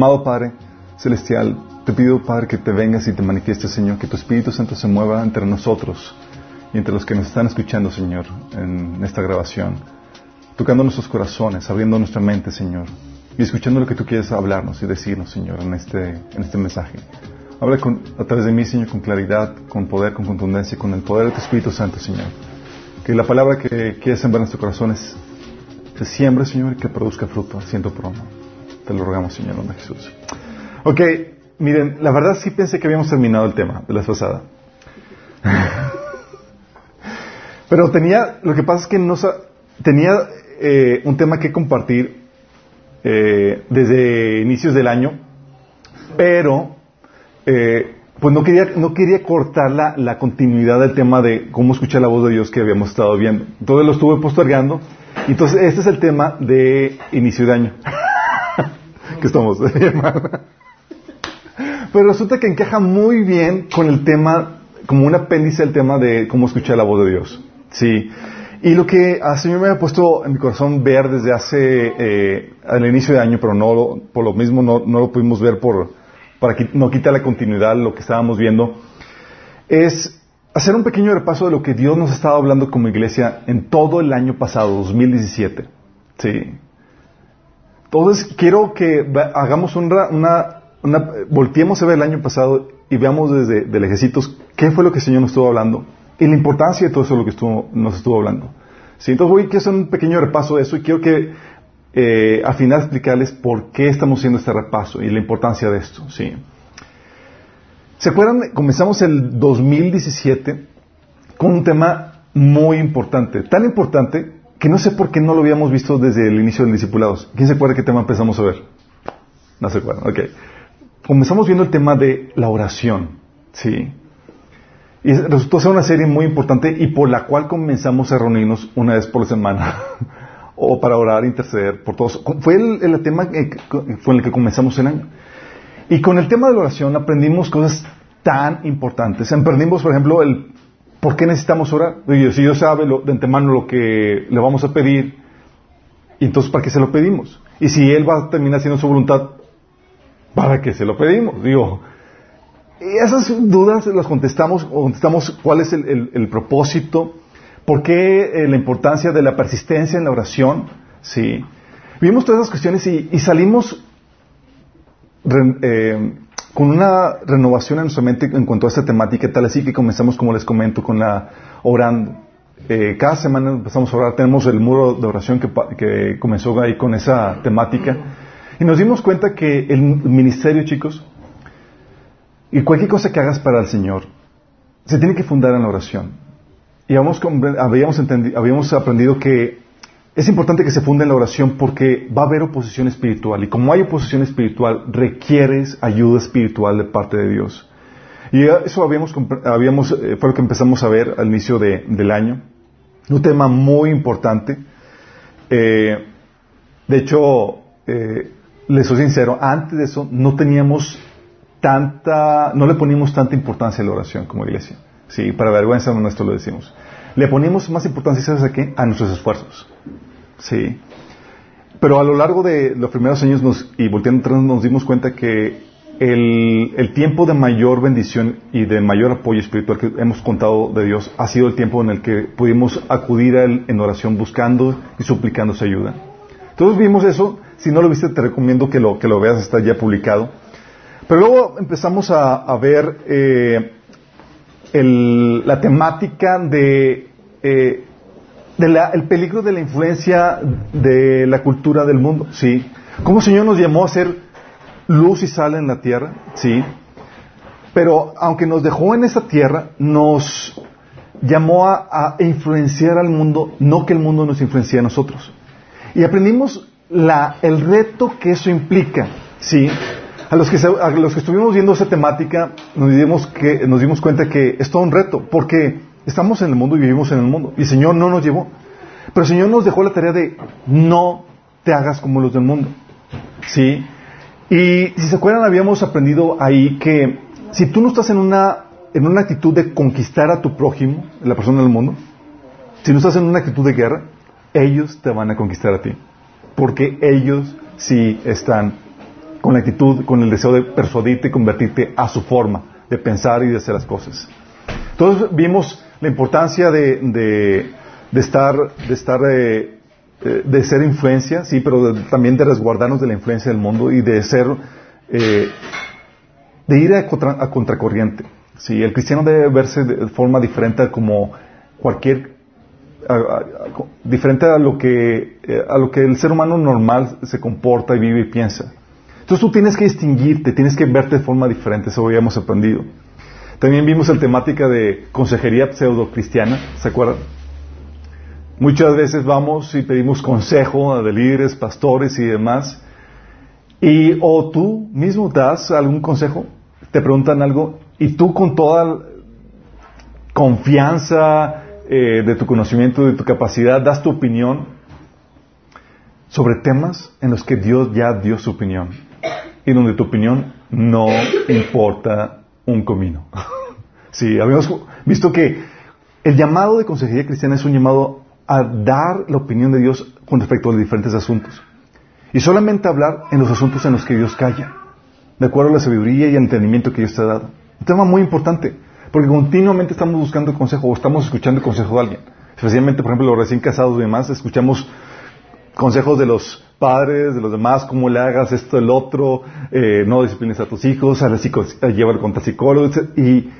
Amado Padre Celestial, te pido, Padre, que te vengas y te manifiestes, Señor, que tu Espíritu Santo se mueva entre nosotros y entre los que nos están escuchando, Señor, en esta grabación, tocando nuestros corazones, abriendo nuestra mente, Señor, y escuchando lo que tú quieres hablarnos y decirnos, Señor, en este, en este mensaje. Habla con, a través de mí, Señor, con claridad, con poder, con contundencia, con el poder de tu Espíritu Santo, Señor. Que la palabra que quieres sembrar en nuestros corazones se siembre, Señor, y que produzca fruto, siento promo. Te lo rogamos, Señor, Jesús. Ok, miren, la verdad sí pensé que habíamos terminado el tema de la pasada. Pero tenía, lo que pasa es que no tenía eh, un tema que compartir eh, desde inicios del año, pero eh, pues no quería, no quería cortar la, la, continuidad del tema de cómo escuchar la voz de Dios que habíamos estado viendo. Entonces lo estuve postergando. Entonces este es el tema de inicio de año. Que estamos. Pero resulta que encaja muy bien con el tema, como un apéndice del tema de cómo escuchar la voz de Dios. Sí. Y lo que al Señor me ha puesto en mi corazón ver desde hace, eh, al inicio de año, pero no por lo mismo no, no lo pudimos ver por, para que no quitar la continuidad lo que estábamos viendo, es hacer un pequeño repaso de lo que Dios nos ha estado hablando como iglesia en todo el año pasado, 2017. Sí. Entonces, quiero que hagamos una, una, una, volteemos a ver el año pasado y veamos desde el ejército qué fue lo que el Señor nos estuvo hablando y la importancia de todo eso lo que estuvo, nos estuvo hablando. Sí, entonces voy a hacer un pequeño repaso de eso y quiero que eh, al final explicarles por qué estamos haciendo este repaso y la importancia de esto. Sí. ¿Se acuerdan? Comenzamos el 2017 con un tema muy importante, tan importante que no sé por qué no lo habíamos visto desde el inicio del Discipulados. ¿Quién se acuerda qué tema empezamos a ver? No se acuerdan, ok. Comenzamos viendo el tema de la oración, ¿sí? Y resultó ser una serie muy importante y por la cual comenzamos a reunirnos una vez por semana. o para orar, interceder por todos. Fue el, tema con el que comenzamos el año. Y con el tema de la oración aprendimos cosas tan importantes. Aprendimos, por ejemplo, el por qué necesitamos orar. Si Dios sabe de antemano lo que le vamos a pedir, entonces ¿para qué se lo pedimos? Y si Él va a terminar haciendo su voluntad, ¿para qué se lo pedimos? Digo, esas dudas las contestamos, contestamos cuál es el, propósito, por qué eh, la importancia de la persistencia en la oración, sí. Vimos todas esas cuestiones y, salimos eh, con una renovación en nuestra mente en cuanto a esta temática, tal así que comenzamos, como les comento, con la orando. Eh, cada semana empezamos a orar, tenemos el muro de oración que, que comenzó ahí con esa temática. Y nos dimos cuenta que el ministerio, chicos, y cualquier cosa que hagas para el Señor, se tiene que fundar en la oración. Y habíamos, habíamos aprendido que es importante que se funde en la oración porque va a haber oposición espiritual. Y como hay oposición espiritual, requieres ayuda espiritual de parte de Dios. Y eso habíamos, habíamos, eh, fue lo que empezamos a ver al inicio del año. Un tema muy importante. Eh, de hecho, eh, les soy sincero, antes de eso no teníamos tanta, no le ponimos tanta importancia a la oración como iglesia. Sí, para vergüenza nuestro lo decimos. Le ponemos más importancia, ¿sabes a qué? A nuestros esfuerzos. Sí. Pero a lo largo de los primeros años y volteando atrás nos dimos cuenta que el, tiempo de mayor bendición y de mayor apoyo espiritual que hemos contado de Dios ha sido el tiempo en el que pudimos acudir a Él en oración buscando y suplicando su ayuda. Entonces vimos eso. Si no lo viste, te recomiendo que lo, que lo veas, está ya publicado. Pero luego empezamos a, ver eh, la temática de, eh, el peligro de la influencia de la cultura del mundo, ¿sí? Cómo el Señor nos llamó a ser luz y sal en la tierra, ¿sí? Pero aunque nos dejó en esa tierra, nos llamó a, influenciar al mundo, no que el mundo nos influencie a nosotros. Y aprendimos el reto que eso implica, ¿sí? A los, que a los que estuvimos viendo esa temática, nos dimos, que, nos dimos cuenta que es todo un reto, porque estamos en el mundo y vivimos en el mundo, y el Señor no nos llevó. Pero el Señor nos dejó la tarea de no te hagas como los del mundo. ¿Sí? Y si se acuerdan, habíamos aprendido ahí que si tú no estás en una, en una actitud de conquistar a tu prójimo, la persona del mundo, si no estás en una actitud de guerra, ellos te van a conquistar a ti. Porque ellos sí están con la actitud, con el deseo de persuadirte y convertirte a su forma de pensar y de hacer las cosas. Entonces vimos la importancia de, estar, de estar, eh, eh, de ser influencia, sí, pero también de resguardarnos de la influencia del mundo y de ser, eh, de ir a, contracorriente. Sí, el cristiano debe verse de forma diferente como cualquier diferente a lo que a lo que el ser humano normal se comporta y vive y piensa. Entonces tú tienes que distinguirte, tienes que verte de forma diferente, eso habíamos aprendido. También vimos el temática de consejería pseudo cristiana, ¿se acuerdan? Muchas veces vamos y pedimos consejo de líderes, pastores y demás, y o tú mismo das algún consejo, te preguntan algo, y tú con toda confianza eh, de tu conocimiento, de tu capacidad, das tu opinión sobre temas en los que Dios ya dio su opinión y donde tu opinión no importa un comino. sí, habíamos visto que el llamado de consejería cristiana es un llamado a dar la opinión de Dios con respecto a los diferentes asuntos. Y solamente hablar en los asuntos en los que Dios calla, de acuerdo a la sabiduría y el entendimiento que Dios te ha dado. Un tema muy importante, porque continuamente estamos buscando consejo o estamos escuchando el consejo de alguien. Especialmente, por ejemplo, los recién casados y demás, escuchamos consejos de los padres, de los demás, cómo le hagas esto, el otro, eh, no disciplines a tus hijos, a, la a llevar contra psicólogos, y, y,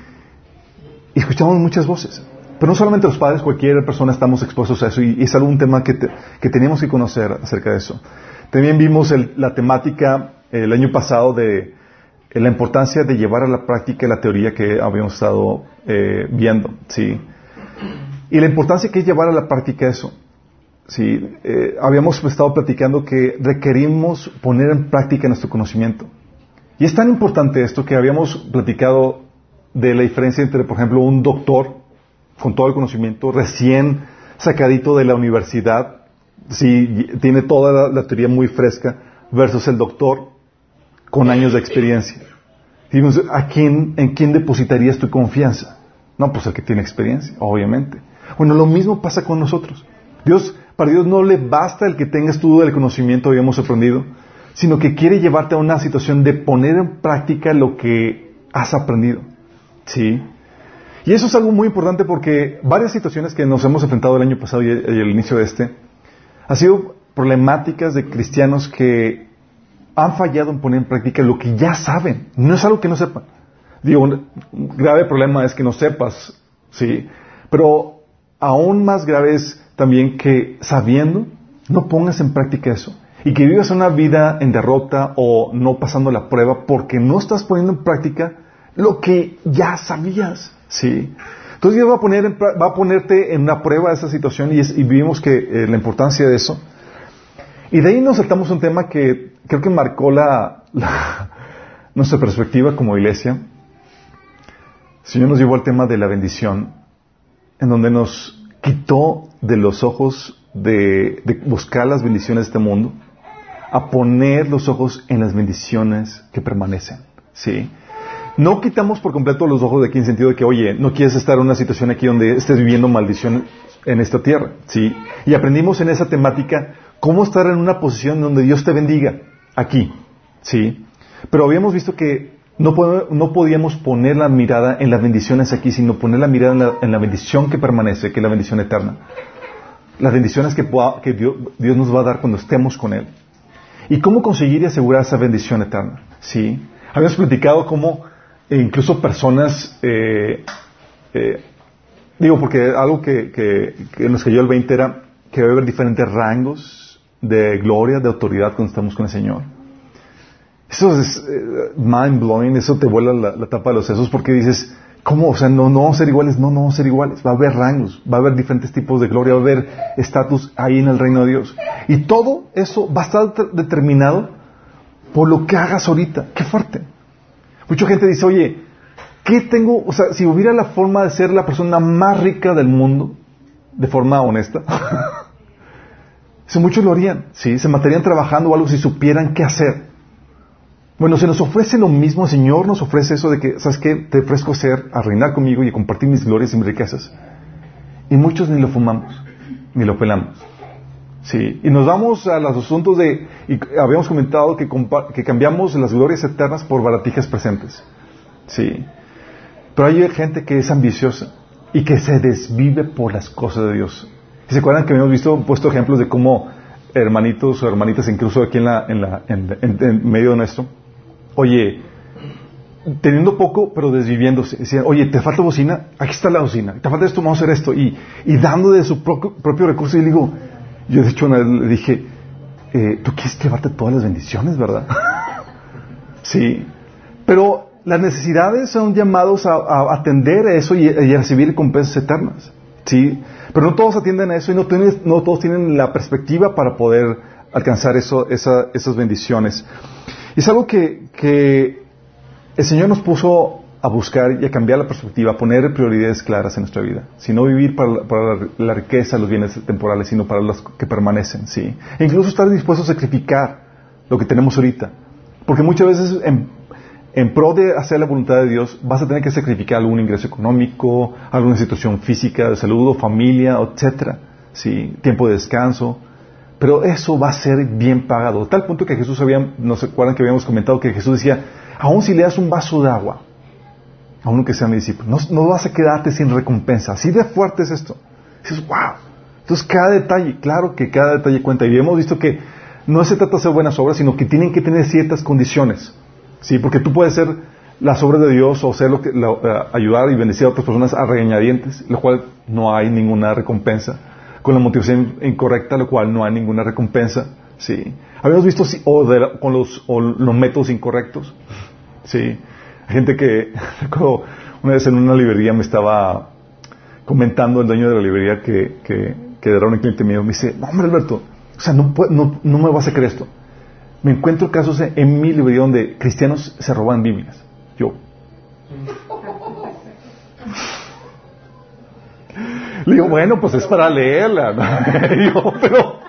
escuchamos muchas voces. Pero no solamente los padres, cualquier persona estamos expuestos a eso, y, es algún tema que, que tenemos que conocer acerca de eso. También vimos la temática el año pasado de la importancia de llevar a la práctica la teoría que habíamos estado eh, viendo, ¿sí? Y la importancia que es llevar a la práctica eso. Sí, eh, habíamos estado platicando que requerimos poner en práctica nuestro conocimiento. Y es tan importante esto que habíamos platicado de la diferencia entre, por ejemplo, un doctor con todo el conocimiento, recién sacadito de la universidad, sí, tiene toda la, teoría muy fresca, versus el doctor con años de experiencia. ¿a quién, ¿en quién depositarías tu confianza? No, pues el que tiene experiencia, obviamente. Bueno, lo mismo pasa con nosotros. Dios para Dios no le basta el que tengas todo el conocimiento, habíamos aprendido, sino que quiere llevarte a una situación de poner en práctica lo que has aprendido. ¿Sí? Y eso es algo muy importante porque varias situaciones que nos hemos enfrentado el año pasado y el, inicio de este, han sido problemáticas de cristianos que han fallado en poner en práctica lo que ya saben. No es algo que no sepan. Digo, un grave problema es que no sepas, ¿sí? Pero aún más grave es también que sabiendo, no pongas en práctica eso. Y que vivas una vida en derrota o no pasando la prueba porque no estás poniendo en práctica lo que ya sabías. ¿sí? Entonces Dios va a, poner va a ponerte en una prueba de esa situación y, vivimos que eh, la importancia de eso. Y de ahí nos saltamos un tema que creo que marcó nuestra perspectiva como iglesia. El Señor nos llevó al tema de la bendición, en donde nos quitó de los ojos de, buscar las bendiciones de este mundo a poner los ojos en las bendiciones que permanecen. ¿Sí? No quitamos por completo los ojos de aquí en sentido de que, oye, no quieres estar en una situación aquí donde estés viviendo maldición en esta tierra. ¿Sí? Y aprendimos en esa temática cómo estar en una posición donde Dios te bendiga aquí. ¿Sí? Pero habíamos visto que no, podíamos poner la mirada en las bendiciones aquí, sino poner la mirada en la, bendición que permanece, que es la bendición eterna. Las bendiciones que, Dios, nos va a dar cuando estemos con Él. ¿Y cómo conseguir y asegurar esa bendición eterna? Sí. Habíamos platicado cómo eh, incluso personas, eh, eh, digo, porque algo que, que, nos cayó el 20 era que debe haber diferentes rangos de gloria, de autoridad cuando estamos con el Señor. Eso es eh, mind blowing, eso te vuela la, tapa de los sesos porque dices, ¿cómo? O sea, no, no vamos a ser iguales, no, no vamos a ser iguales. Va a haber rangos, va a haber diferentes tipos de gloria, va a haber estatus ahí en el reino de Dios. Y todo eso va a estar determinado por lo que hagas ahorita. Qué fuerte. Mucha gente dice, oye, ¿qué tengo? O sea, si hubiera la forma de ser la persona más rica del mundo, de forma honesta, eso muchos lo harían, ¿sí? Se matarían trabajando o algo si supieran qué hacer. Bueno, se nos ofrece lo mismo, el Señor nos ofrece eso de que, ¿sabes qué? Te ofrezco ser, a reinar conmigo y a compartir mis glorias y mis riquezas. Y muchos ni lo fumamos, ni lo pelamos. Sí, y nos vamos a los asuntos de, y habíamos comentado que, que cambiamos las glorias eternas por baratijas presentes. Sí. Pero hay gente que es ambiciosa y que se desvive por las cosas de Dios. ¿Y se acuerdan que habíamos visto, puesto ejemplos de cómo hermanitos o hermanitas, incluso aquí en, la, en, la, en, medio de nuestro, oye, teniendo poco, pero desviviéndose. Decían, oye, ¿te falta bocina? Aquí está la bocina. ¿Te falta esto? Vamos a hacer esto. Y, y dando de su propio, recurso. Y le digo, yo de hecho una vez le dije, eh, tú quieres llevarte todas las bendiciones, ¿verdad? sí. Pero las necesidades son llamados a, atender a eso y, a recibir recompensas eternas. ¿sí? Pero no todos atienden a eso y no, no todos tienen la perspectiva para poder alcanzar eso, esas bendiciones. Es algo que, que el Señor nos puso a buscar y a cambiar la perspectiva, a poner prioridades claras en nuestra vida. Si no vivir para, la, riqueza, los bienes temporales, sino para los que permanecen, ¿sí? E incluso estar dispuesto a sacrificar lo que tenemos ahorita. Porque muchas veces en, en pro de hacer la voluntad de Dios, vas a tener que sacrificar algún ingreso económico, alguna situación física, de salud, familia, etcétera, ¿sí? Tiempo de descanso. Pero eso va a ser bien pagado. Tal punto que Jesús había, no acuerdan que habíamos comentado que Jesús decía, aún si le das un vaso de agua a uno que sea mi discípulo, no, vas a quedarte sin recompensa. Así de fuerte es esto. dices, wow. Entonces cada detalle, claro que cada detalle cuenta. Y hemos visto que no se trata de hacer buenas obras, sino que tienen que tener ciertas condiciones. Sí, porque tú puedes ser las obras de Dios o ser lo que, eh, ayudar y bendecir a otras personas a regañadientes, lo cual no hay ninguna recompensa. Con la motivación incorrecta, lo cual no hay ninguna recompensa. Sí. Habíamos visto o con los, los, métodos incorrectos. Sí. Hay gente que, una vez en una librería me estaba comentando el dueño de la librería que, que, que era un cliente mío, me dice, no, hombre Alberto, o sea, no, no, no me vas a creer esto me encuentro casos en mi librería donde cristianos se roban Biblias. Yo. Le digo, bueno, pues es para leerla. pero,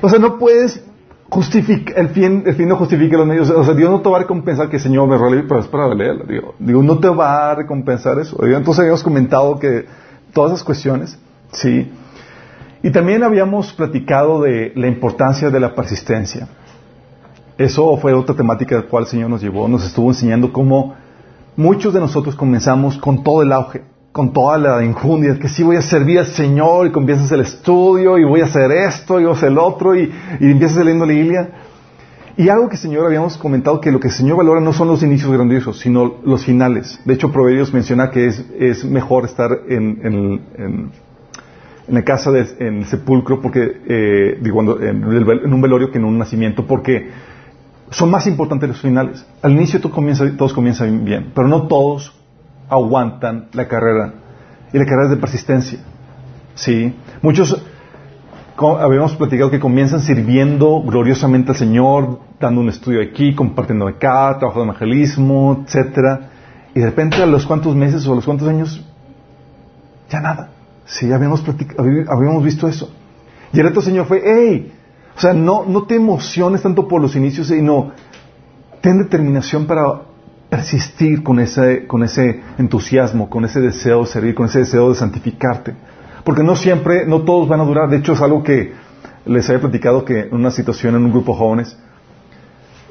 o sea, no puedes justificar, el fin, el fin no justifica los medios. O sea, Dios no te va a recompensar que el Señor me role, pero es para leerla. Digo, digo, no te va a recompensar eso. Entonces habíamos comentado que todas esas cuestiones, sí. Y también habíamos platicado de la importancia de la persistencia. Eso fue otra temática de la cual el Señor nos llevó. Nos estuvo enseñando cómo muchos de nosotros comenzamos con todo el auge, con toda la injundia, que sí voy a servir al Señor y comienzas el estudio y voy a hacer esto y voy a hacer el otro y, y empiezas leyendo la Biblia. Y algo que Señor habíamos comentado que lo que el Señor valora no son los inicios grandiosos, sino los finales. De hecho, Proverbios menciona que es, es mejor estar en, en, en en la casa, de, en el sepulcro, porque, eh, digo, en, un velorio que en un nacimiento, porque son más importantes los finales. Al inicio todo comienza, todos comienzan bien, pero no todos aguantan la carrera. Y la carrera es de persistencia. ¿Sí? Muchos habíamos platicado que comienzan sirviendo gloriosamente al Señor, dando un estudio aquí, compartiendo acá, trabajo de evangelismo, etcétera, y de repente a los cuantos meses o a los cuantos años, ya nada. Sí, habíamos, habíamos visto eso. Y el reto Señor fue, hey, o sea, no, no te emociones tanto por los inicios, sino ten determinación para persistir con ese, con ese entusiasmo, con ese deseo de servir, con ese deseo de santificarte. Porque no siempre, no todos van a durar. De hecho, es algo que les había platicado que en una situación en un grupo de jóvenes,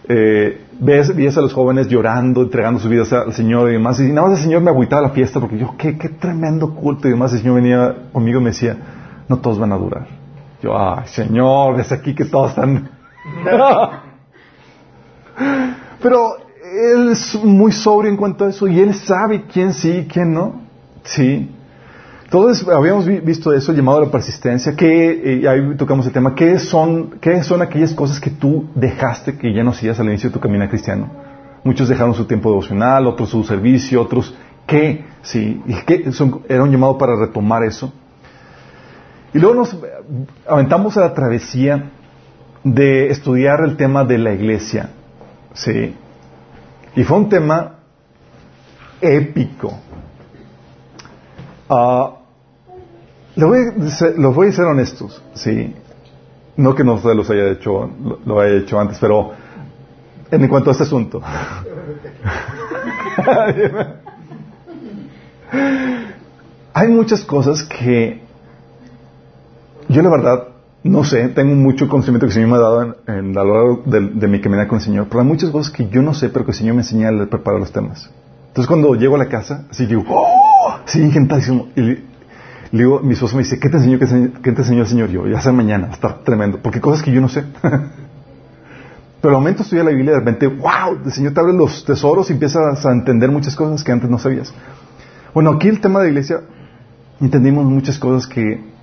eh, ves, a los jóvenes llorando, entregando sus vidas al Señor y demás, y nada más el Señor me agüitaba la fiesta porque yo, qué, qué tremendo culto y demás, el Señor venía conmigo y me decía, no todos van a durar. Yo, ay, Señor, es aquí que todos están. Pero Él es muy sobrio en cuanto a eso y Él sabe quién sí y quién no. Sí. Entonces, habíamos visto eso, llamado a la persistencia, que, eh, ahí tocamos el tema, ¿qué son, ¿qué son aquellas cosas que tú dejaste que ya no hacías al inicio de tu camino cristiano? Muchos dejaron su tiempo devocional, otros su servicio, otros, ¿qué? Sí, y que era un llamado para retomar eso. Y luego nos aventamos a la travesía de estudiar el tema de la iglesia. Sí. Y fue un tema épico. Uh, los voy a ser honestos, sí. No que no los haya hecho, lo, haya hecho antes, pero en cuanto a este asunto. Hay muchas cosas que yo la verdad no sé, tengo mucho conocimiento que el Señor me ha dado en, en a lo largo de, mi caminata con el Señor, pero hay muchas cosas que yo no sé, pero que el Señor me enseña a preparar los temas. Entonces cuando llego a la casa, así digo, ¡oh! Sí, encantadísimo. Y le, digo, mi esposo me dice, ¿qué te enseñó, qué te enseñó el Señor? Yo, ya sea mañana, está tremendo, porque cosas que yo no sé. pero al momento estudia la Biblia y de repente, wow, el Señor te abre los tesoros y empiezas a entender muchas cosas que antes no sabías. Bueno, aquí el tema de la iglesia, entendimos muchas cosas que,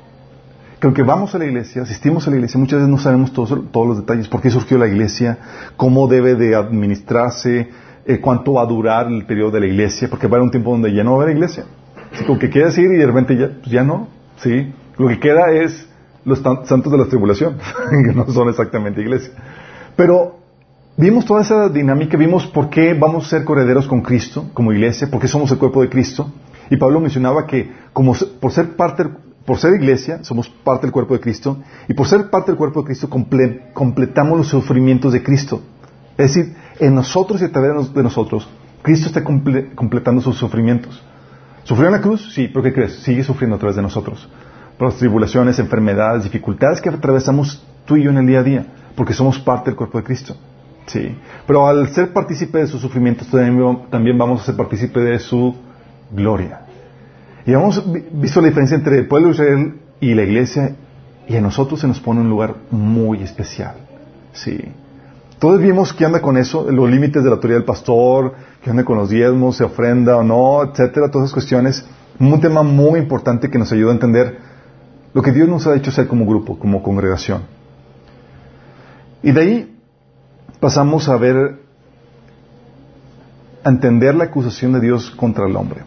que aunque vamos a la iglesia, asistimos a la iglesia, muchas veces no sabemos todos, todos los detalles, por qué surgió la iglesia, cómo debe de administrarse, eh, cuánto va a durar el periodo de la iglesia, porque va a haber un tiempo donde ya no va a haber iglesia. Así como que quieres ir y de repente ya, pues ya no, ¿sí? Lo que queda es los santos de la tribulación, que no son exactamente iglesia. Pero vimos toda esa dinámica, vimos por qué vamos a ser correderos con Cristo como iglesia, por qué somos el cuerpo de Cristo. Y Pablo mencionaba que como por ser parte, por ser iglesia, somos parte del cuerpo de Cristo, y por ser parte del cuerpo de Cristo completamos los sufrimientos de Cristo. Es decir, en nosotros y a través de nosotros, Cristo está completando sus sufrimientos. ¿Sufrió en la cruz? Sí, pero ¿qué crees? Sigue sufriendo a través de nosotros. Por las tribulaciones, enfermedades, dificultades que atravesamos tú y yo en el día a día, porque somos parte del cuerpo de Cristo. Sí. Pero al ser partícipe de sus sufrimientos, también vamos a ser partícipe de su gloria. Y hemos visto la diferencia entre el pueblo de Israel y la iglesia, y a nosotros se nos pone un lugar muy especial. Sí. Todos vimos qué anda con eso, los límites de la autoridad del pastor, qué anda con los diezmos, se ofrenda o no, etcétera, todas esas cuestiones. Un tema muy importante que nos ayuda a entender lo que Dios nos ha hecho ser como grupo, como congregación. Y de ahí pasamos a ver, a entender la acusación de Dios contra el hombre.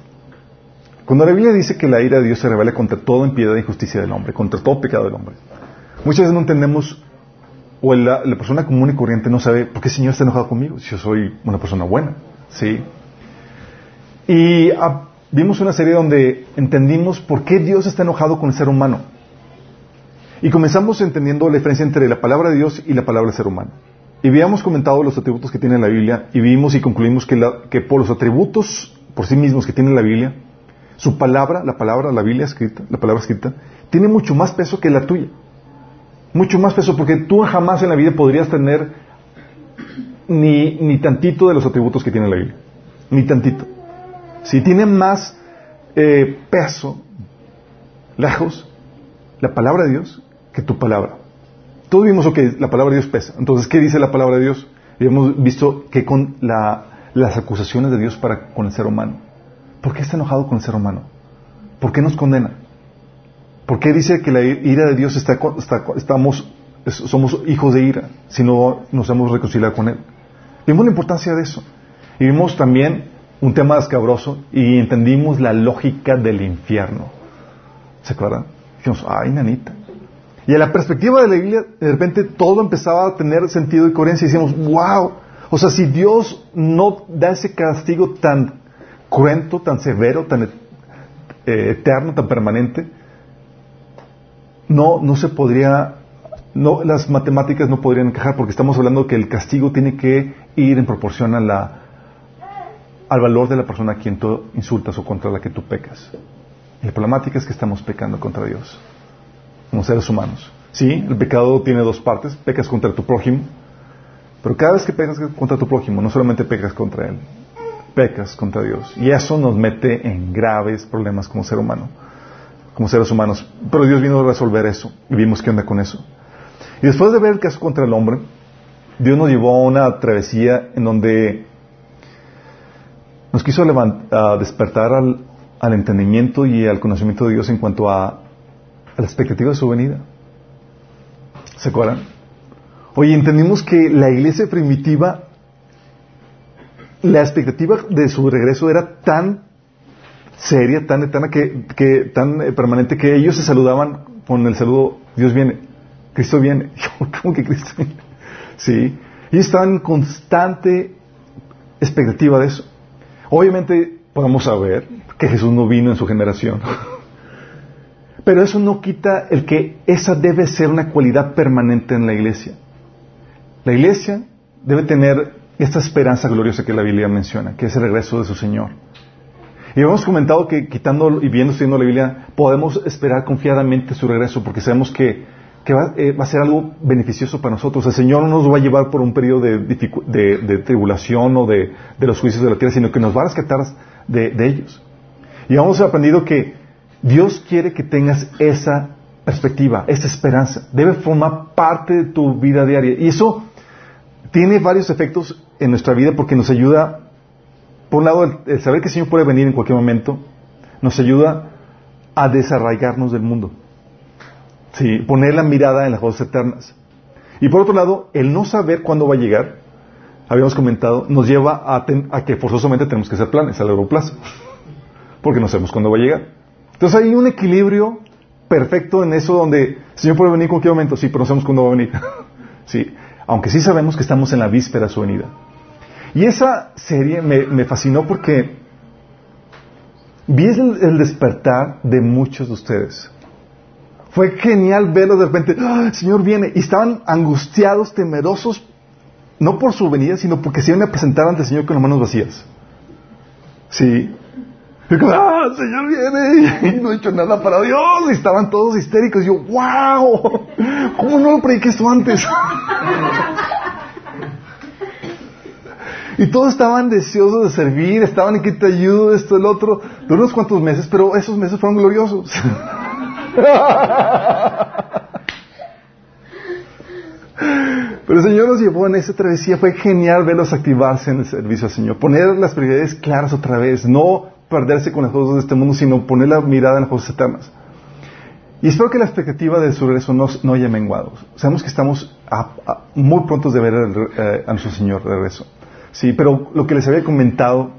Cuando la Biblia dice que la ira de Dios se revela contra toda impiedad e injusticia del hombre, contra todo pecado del hombre, muchas veces no entendemos, o la, persona común y corriente no sabe por qué el Señor está enojado conmigo, si yo soy una persona buena, ¿sí? Y ah, vimos una serie donde entendimos por qué Dios está enojado con el ser humano. Y comenzamos entendiendo la diferencia entre la palabra de Dios y la palabra del ser humano. Y habíamos comentado los atributos que tiene la Biblia y vimos y concluimos que, que por los atributos por sí mismos que tiene la Biblia, su palabra, la palabra, la Biblia escrita, la palabra escrita, tiene mucho más peso que la tuya. Mucho más peso, porque tú jamás en la vida podrías tener ni, ni tantito de los atributos que tiene la Biblia. Ni tantito. Si tiene más eh, peso, lejos, la palabra de Dios que tu palabra. Todos vimos que la palabra de Dios pesa. Entonces, ¿qué dice la palabra de Dios? Y hemos visto que con las acusaciones de Dios para con el ser humano. ¿Por qué está enojado con el ser humano? ¿Por qué nos condena? ¿Por qué dice que la ira de Dios está, estamos, somos hijos de ira si no nos hemos reconciliado con Él? Vimos la importancia de eso. Y vimos también un tema escabroso y entendimos la lógica del infierno. ¿Se acuerdan? Dijimos, ay, nanita. Y a la perspectiva de la Biblia, de repente todo empezaba a tener sentido y coherencia y decimos, wow. O sea, si Dios no da ese castigo tan cruento, tan severo, tan eh, eterno, tan permanente, no, no se podría, no, las matemáticas no podrían encajar porque estamos hablando que el castigo tiene que ir en proporción al valor de la persona a quien tú insultas o contra la que tú pecas. Y la problemática es que estamos pecando contra Dios, como seres humanos. Sí, el pecado tiene dos partes, pecas contra tu prójimo, pero cada vez que pecas contra tu prójimo, no solamente pecas contra él, pecas contra Dios. Y eso nos mete en graves problemas como ser humano, como seres humanos. Pero Dios vino a resolver eso y vimos qué onda con eso. Y después de ver el caso contra el hombre, Dios nos llevó a una travesía en donde nos quiso despertar al, entendimiento y al conocimiento de Dios en cuanto a, a la expectativa de su venida. ¿Se acuerdan? Oye, entendimos que la iglesia primitiva la expectativa de su regreso era tan seria, tan eterna, que, tan eh, permanente que ellos se saludaban con el saludo, Dios viene, Cristo viene. ¿Cómo que Cristo viene? Sí. Y estaban en constante expectativa de eso. Obviamente podemos saber que Jesús no vino en su generación. Pero eso no quita el que esa debe ser una cualidad permanente en la iglesia. La iglesia debe tener esta esperanza gloriosa que la Biblia menciona, que es el regreso de su Señor. Y hemos comentado que quitando y viendo, estudiando la Biblia, podemos esperar confiadamente su regreso, porque sabemos que eh, va, a ser algo beneficioso para nosotros. El Señor no nos va a llevar por un periodo de, de, de tribulación o de, los juicios de la tierra, sino que nos va a rescatar de, ellos. Y hemos aprendido que Dios quiere que tengas esa perspectiva, esa esperanza. Debe formar parte de tu vida diaria. Y eso tiene varios efectos en nuestra vida porque nos ayuda, por un lado, el, saber que el Señor puede venir en cualquier momento, nos ayuda a desarraigarnos del mundo. Sí, poner la mirada en las cosas eternas. Y por otro lado, el no saber cuándo va a llegar, habíamos comentado, nos lleva a, a que forzosamente tenemos que hacer planes a largo plazo, porque no sabemos cuándo va a llegar. Entonces hay un equilibrio perfecto en eso donde el Señor puede venir en cualquier momento, sí, pero no sabemos cuándo va a venir. sí, aunque sí sabemos que estamos en la víspera de su venida. Y esa serie me, fascinó porque vi el, despertar de muchos de ustedes. Fue genial verlo de repente, ¡Ah, el Señor viene, y estaban angustiados, temerosos, no por su venida, sino porque se iban a presentar ante el Señor con las manos vacías. Sí. ¡ah, el Señor viene! Y no he hecho nada para Dios. Y estaban todos histéricos. Y yo, ¡wow! ¿Cómo no lo prediqué esto antes? Y todos estaban deseosos de servir, estaban en que te ayudo, esto, el otro. Duró unos cuantos meses, pero esos meses fueron gloriosos. Pero el Señor nos llevó en esa travesía, fue genial verlos activarse en el servicio al Señor, poner las prioridades claras otra vez, no perderse con las cosas de este mundo, sino poner la mirada en las cosas eternas. Y espero que la expectativa de su regreso no, no haya menguado. Sabemos que estamos muy prontos de ver eh, a nuestro Señor de regreso. Sí, pero lo que les había comentado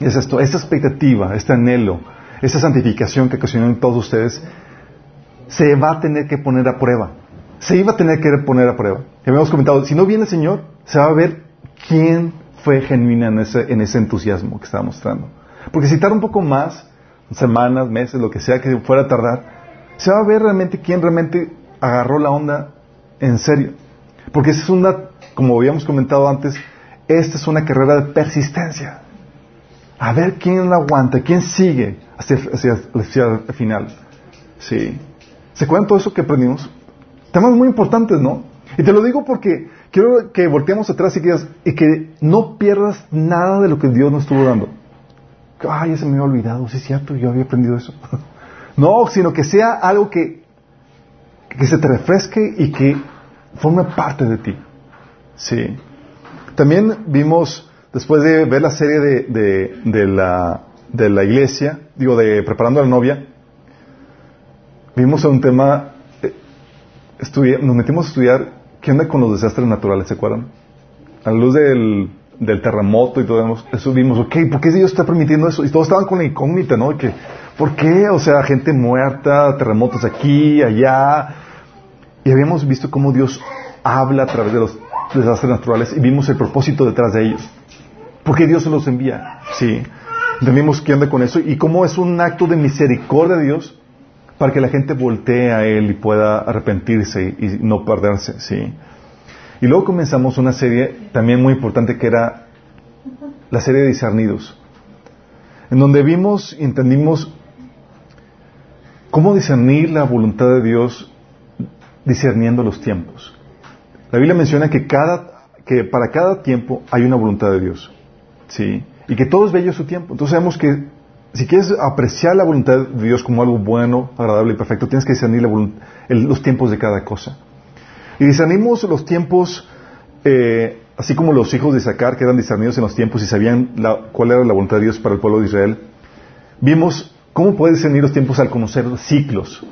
es esto, esta expectativa, este anhelo, esta santificación que ocasionó en todos ustedes, se va a tener que poner a prueba. Se iba a tener que poner a prueba. Ya habíamos comentado, si no viene el Señor, se va a ver quién fue genuina en ese, en ese entusiasmo que estaba mostrando. Porque si tarda un poco más, semanas, meses, lo que sea que fuera a tardar, se va a ver realmente quién realmente agarró la onda en serio. Porque esa es una, como habíamos comentado antes, esta es una carrera de persistencia. A ver quién la aguanta, quién sigue hacia, hacia el final. Sí. ¿Se acuerdan todo eso que aprendimos? Temas muy importantes, ¿no? Y te lo digo porque quiero que volteemos atrás y que, que no pierdas nada de lo que Dios nos estuvo dando. Ay, ya se me había olvidado, sí es cierto, yo había aprendido eso. no, sino que sea algo que, que se te refresque y que forme parte de ti. Sí. También vimos, después de ver la serie de, de, la, de la iglesia, digo, de Preparando a la novia, vimos un tema, eh, nos metimos a estudiar qué onda con los desastres naturales, ¿se acuerdan? A la luz del, del terremoto y todo eso, vimos, ok, ¿por qué Dios está permitiendo eso? Y todos estaban con la incógnita, ¿no? Que, ¿Por qué? O sea, gente muerta, terremotos aquí, allá. Y habíamos visto cómo Dios habla a través de los desastres naturales y vimos el propósito detrás de ellos. ¿Por qué Dios se los envía? Sí. Entendimos qué onda con eso y cómo es un acto de misericordia de Dios para que la gente voltee a Él y pueda arrepentirse y no perderse, ¿sí? Y luego comenzamos una serie también muy importante que era la serie de discernidos, en donde vimos y entendimos cómo discernir la voluntad de Dios discerniendo los tiempos. La Biblia menciona que, para cada tiempo hay una voluntad de Dios, ¿sí? Y que todo es bello a su tiempo. Entonces sabemos que si quieres apreciar la voluntad de Dios como algo bueno, agradable y perfecto, tienes que discernir los tiempos de cada cosa. Y discernimos los tiempos, eh, así como los hijos de Isaacar, que eran discernidos en los tiempos y sabían cuál era la voluntad de Dios para el pueblo de Israel. Vimos cómo puede discernir los tiempos al conocer ciclos.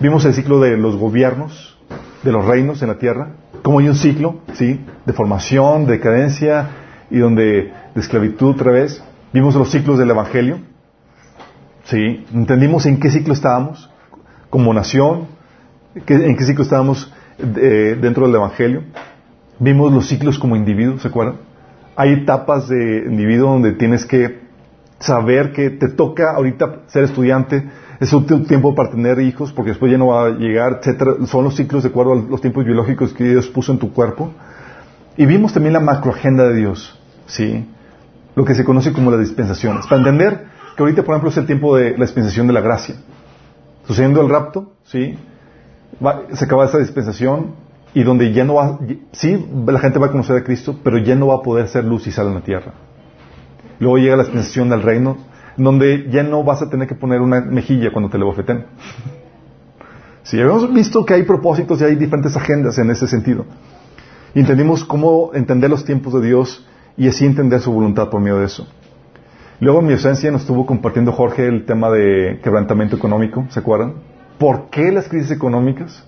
Vimos el ciclo de los gobiernos, de los reinos en la tierra, como hay un ciclo, ¿sí? De formación, de decadencia y donde de esclavitud otra vez. Vimos los ciclos del Evangelio, ¿Sí? Entendimos en qué ciclo estábamos como nación, en qué ciclo estábamos eh, dentro del Evangelio. Vimos los ciclos como individuos, ¿se acuerdan? Hay etapas de individuo donde tienes que saber que te toca ahorita ser estudiante, es un tiempo para tener hijos, porque después ya no va a llegar, etcétera. Son los ciclos de acuerdo a los tiempos biológicos que Dios puso en tu cuerpo. Y vimos también la macroagenda de Dios, ¿sí? Lo que se conoce como las dispensaciones. Para entender que ahorita, por ejemplo, es el tiempo de la dispensación de la gracia. Sucediendo el rapto, ¿sí? se acaba esa dispensación y donde ya no va, sí, la gente va a conocer a Cristo, pero ya no va a poder ser luz y sal en la tierra. Luego llega la dispensación del reino, donde ya no vas a tener que poner una mejilla cuando te le bofeten. Sí, habíamos visto que hay propósitos y hay diferentes agendas en ese sentido. Y entendimos cómo entender los tiempos de Dios y así entender su voluntad por medio de eso. Luego en mi ausencia nos estuvo compartiendo Jorge el tema de quebrantamiento económico, ¿se acuerdan? ¿Por qué las crisis económicas?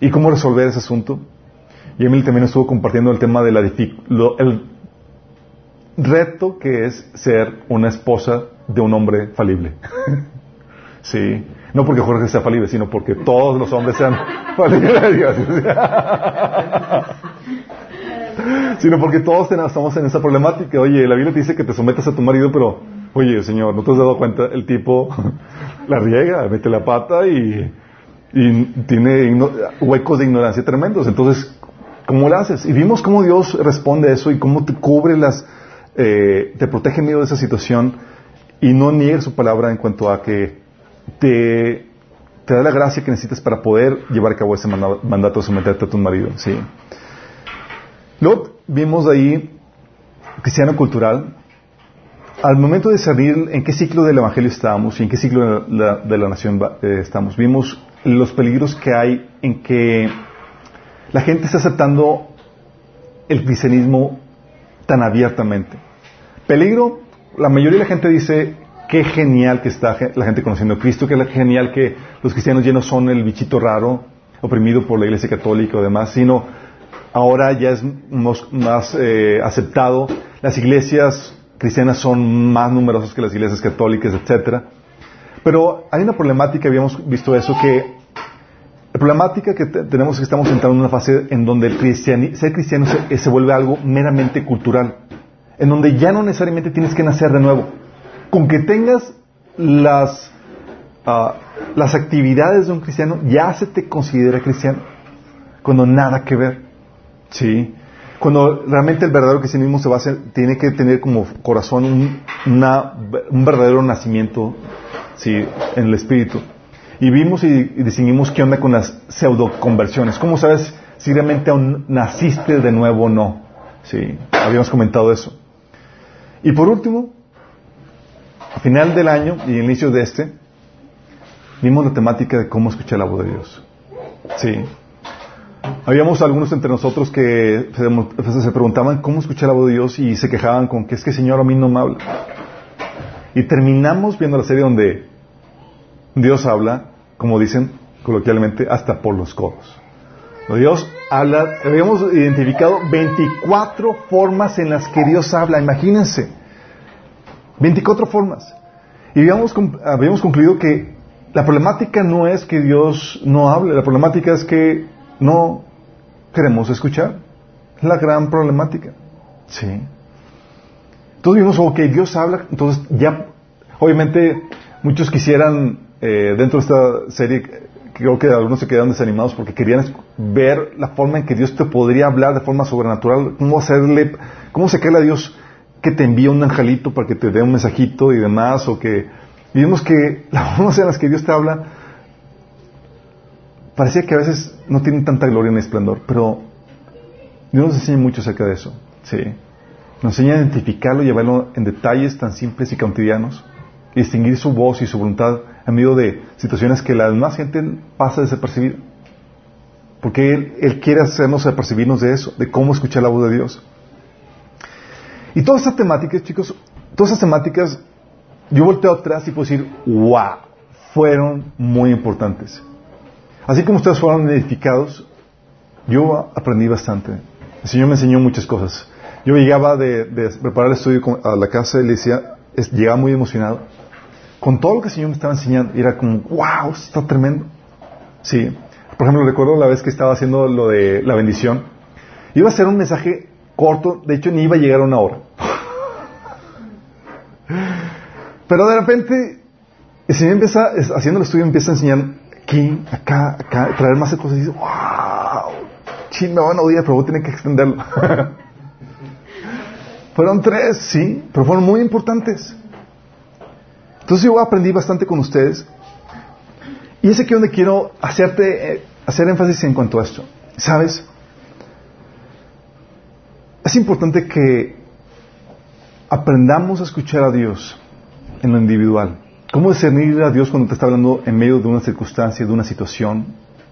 ¿Y cómo resolver ese asunto? Y Emily también estuvo compartiendo el tema de la el reto que es ser una esposa de un hombre falible. sí. No porque Jorge sea falible, sino porque todos los hombres sean falibles. sino porque todos estamos en esa problemática. Oye, la Biblia te dice que te sometas a tu marido, pero, oye, Señor, ¿no te has dado cuenta? El tipo la riega, mete la pata y, tiene huecos de ignorancia tremendos. Entonces, ¿cómo lo haces? Y vimos cómo Dios responde a eso y cómo te cubre las, eh, te protege en medio de esa situación y no niega su palabra en cuanto a que te, da la gracia que necesitas para poder llevar a cabo ese mandato de someterte a tu marido. ¿sí? Luego vimos ahí cristiano cultural. Al momento de salir en qué ciclo del Evangelio estábamos y en qué ciclo de la, nación eh, estamos, vimos los peligros que hay en que la gente está aceptando el cristianismo tan abiertamente. Peligro, la mayoría de la gente dice, qué genial que está la gente conociendo a Cristo, qué genial que los cristianos ya no son el bichito raro, oprimido por la Iglesia Católica o demás, sino ahora ya es más eh, aceptado. Las iglesias cristianas son más numerosas que las iglesias católicas, etcétera. Pero hay una problemática, habíamos visto eso, que la problemática que tenemos es que estamos entrando en una fase en donde el ser cristiano se, vuelve algo meramente cultural, en donde ya no necesariamente tienes que nacer de nuevo. Con que tengas las, ah, las actividades de un cristiano, ya se te considera cristiano, cuando nada que ver. Sí. Cuando realmente el verdadero cristianismo se va a hacer, tiene que tener como corazón un, un verdadero nacimiento, sí, en el espíritu. Y vimos y, distinguimos qué onda con las pseudo conversiones. ¿Cómo sabes si realmente aún naciste de nuevo o no? Sí, habíamos comentado eso. Y por último, a final del año y inicio de este, vimos la temática de cómo escuchar la voz de Dios. Sí. Habíamos algunos entre nosotros que se, preguntaban cómo escuchar la voz de Dios y se quejaban con que es que Señor a mí no me habla. Y terminamos viendo la serie donde Dios habla, como dicen coloquialmente, hasta por los codos. Dios habla, habíamos identificado 24 formas en las que Dios habla, imagínense. 24 formas. Y habíamos, habíamos concluido que la problemática no es que Dios no hable, la problemática es que no queremos escuchar. Es la gran problemática. Sí. Entonces vimos, ok, Dios habla, entonces ya, obviamente, muchos quisieran, eh, dentro de esta serie, creo que algunos se quedaron desanimados porque querían ver la forma en que Dios te podría hablar de forma sobrenatural, cómo hacerle, cómo se a Dios que te envía un angelito para que te dé un mensajito y demás, o que, y que la forma en las que Dios te habla parecía que a veces no tienen tanta gloria ni esplendor, pero Dios nos enseña mucho acerca de eso. Sí. Nos enseña a identificarlo y llevarlo en detalles tan simples y cotidianos y distinguir su voz y su voluntad en medio de situaciones que la demás gente pasa desapercibida. Porque él, quiere hacernos apercibirnos de eso, de cómo escuchar la voz de Dios. Y todas estas temáticas, chicos, todas estas temáticas, yo volteo atrás y puedo decir, wow, fueron muy importantes. Así como ustedes fueron edificados, yo aprendí bastante. El Señor me enseñó muchas cosas. Yo llegaba de, preparar el estudio a la casa y le decía, llegaba muy emocionado con todo lo que el Señor me estaba enseñando. Era como, wow, está tremendo. Sí. Por ejemplo, recuerdo la vez que estaba haciendo lo de la bendición. Iba a ser un mensaje corto, de hecho ni iba a llegar a una hora. Pero de repente, el Señor empieza, haciendo el estudio, empieza a enseñar aquí, acá, acá, traer más cosas y dices, wow, sí, me van a odiar, pero voy a tener que extenderlo. fueron tres, sí, pero fueron muy importantes. Entonces yo aprendí bastante con ustedes Y es aquí donde quiero hacerte, eh, hacer énfasis en cuanto a esto. ¿Sabes? Es importante que aprendamos a escuchar a Dios en lo individual. ¿Cómo discernir a Dios cuando te está hablando en medio de una circunstancia, de una situación?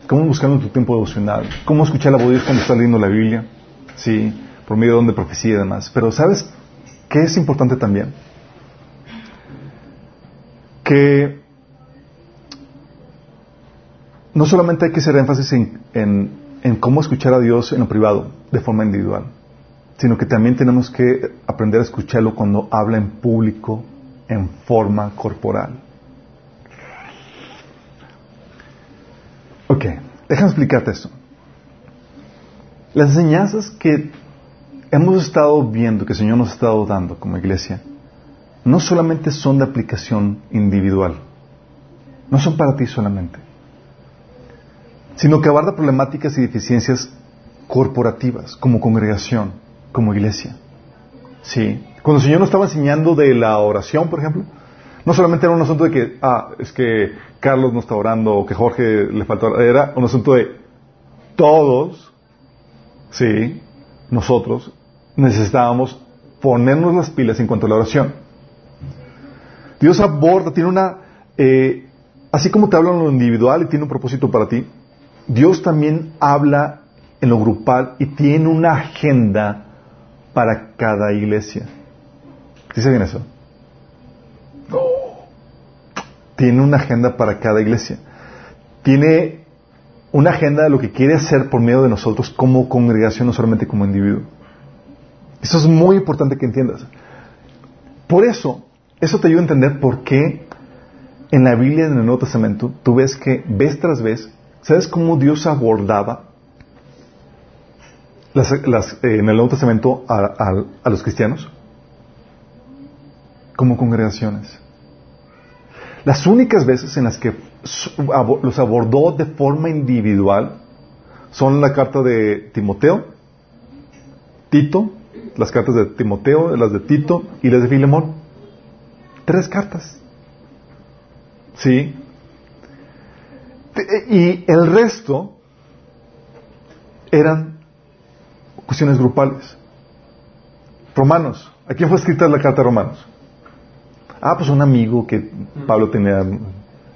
¿Cómo buscando tu tiempo devocional? ¿Cómo escuchar la voz de Dios cuando estás leyendo la Biblia? Sí, por medio de donde profecía y demás. Pero ¿sabes qué es importante también? Que no solamente hay que hacer énfasis en, en cómo escuchar a Dios en lo privado, de forma individual, sino que también tenemos que aprender a escucharlo cuando habla en público, en forma corporal. Ok, déjame explicarte esto. Las enseñanzas que hemos estado viendo, que el Señor nos ha estado dando como iglesia, no solamente son de aplicación individual, no son para ti solamente, sino que aborda problemáticas y deficiencias corporativas, como congregación, como iglesia. Sí. Cuando el Señor nos estaba enseñando de la oración, por ejemplo, no solamente era un asunto de que, ah, es que Carlos no está orando o que Jorge le faltó, era un asunto de todos, sí, nosotros necesitábamos ponernos las pilas en cuanto a la oración. Dios aborda, tiene una, eh, así como te habla en lo individual y tiene un propósito para ti, Dios también habla en lo grupal y tiene una agenda para cada iglesia. ¿Dice bien eso? Tiene una agenda para cada iglesia. Tiene una agenda de lo que quiere hacer por medio de nosotros como congregación, no solamente como individuo. Eso es muy importante que entiendas. Por eso, eso te ayuda a entender por qué en la Biblia, en el Nuevo Testamento, tú ves que vez tras vez, ¿sabes cómo Dios abordaba las, eh, en el Nuevo Testamento a los cristianos? Como congregaciones. Las únicas veces en las que los abordó de forma individual son la carta de Timoteo, Tito, las cartas de Timoteo, las de Tito y las de Filemón. Tres cartas. ¿Sí? Y el resto eran cuestiones grupales. Romanos. ¿A quién fue escrita la carta de Romanos? Ah, pues un amigo que Pablo tenía.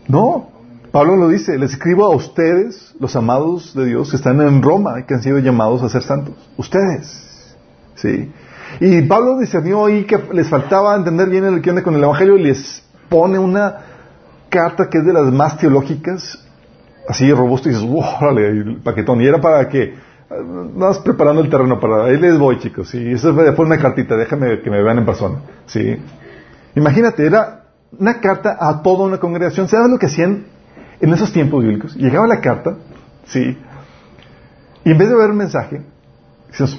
No, Pablo lo dice, les escribo a ustedes, los amados de Dios, que están en Roma y que han sido llamados a ser santos. Ustedes. Sí. Y Pablo discernió ahí que les faltaba entender bien el que onda con el Evangelio y les pone una carta que es de las más teológicas, así robusto, y dices, wow, el paquetón. Y era para que, nada más preparando el terreno para, ahí les voy chicos, sí, eso fue una cartita, déjame que me vean en persona, sí. Imagínate, era una carta a toda una congregación. ¿Sabes lo que hacían en esos tiempos bíblicos? Llegaba la carta, sí, y en vez de ver un mensaje,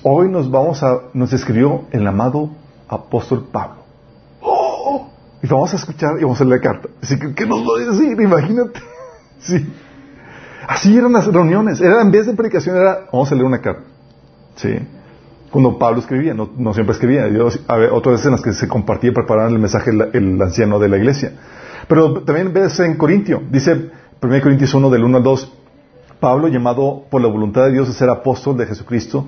hoy nos vamos a, nos escribió el amado apóstol Pablo. ¡Oh! Y vamos a escuchar y vamos a leer la carta. Así ¿qué nos va a? Imagínate. Sí. Así eran las reuniones. Era, en vez de predicación, era, vamos a leer una carta. Sí cuando Pablo escribía, no, siempre escribía, otras veces en las que se compartía y preparaba el mensaje el, anciano de la iglesia. Pero también ves en Corintio, dice 1 Corintios 1 del 1 al 2, Pablo llamado por la voluntad de Dios a ser apóstol de Jesucristo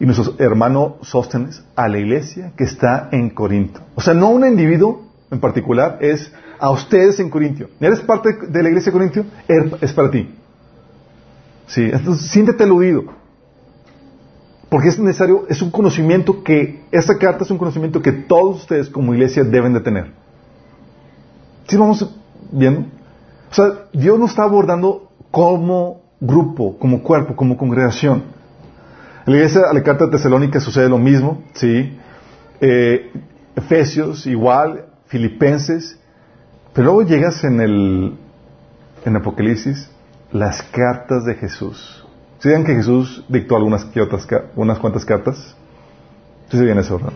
y nuestro hermano Sóstenes a la iglesia que está en Corinto. O sea, no un individuo en particular, es a ustedes en Corintio. ¿Eres parte de la iglesia de Corintio? Er, es para ti. Sí, entonces siéntete aludido. Porque es necesario, es un conocimiento que, esta carta es un conocimiento que todos ustedes como iglesia deben de tener. ¿Sí vamos viendo? O sea, Dios nos está abordando como grupo, como cuerpo, como congregación. En la iglesia, la carta de Tesalónica sucede lo mismo, ¿sí? Eh, Efesios, igual, Filipenses, pero luego llegas en el, en Apocalipsis, las cartas de Jesús. ¿Se que Jesús dictó algunas cuantas cartas? ¿Sí se viene eso, verdad?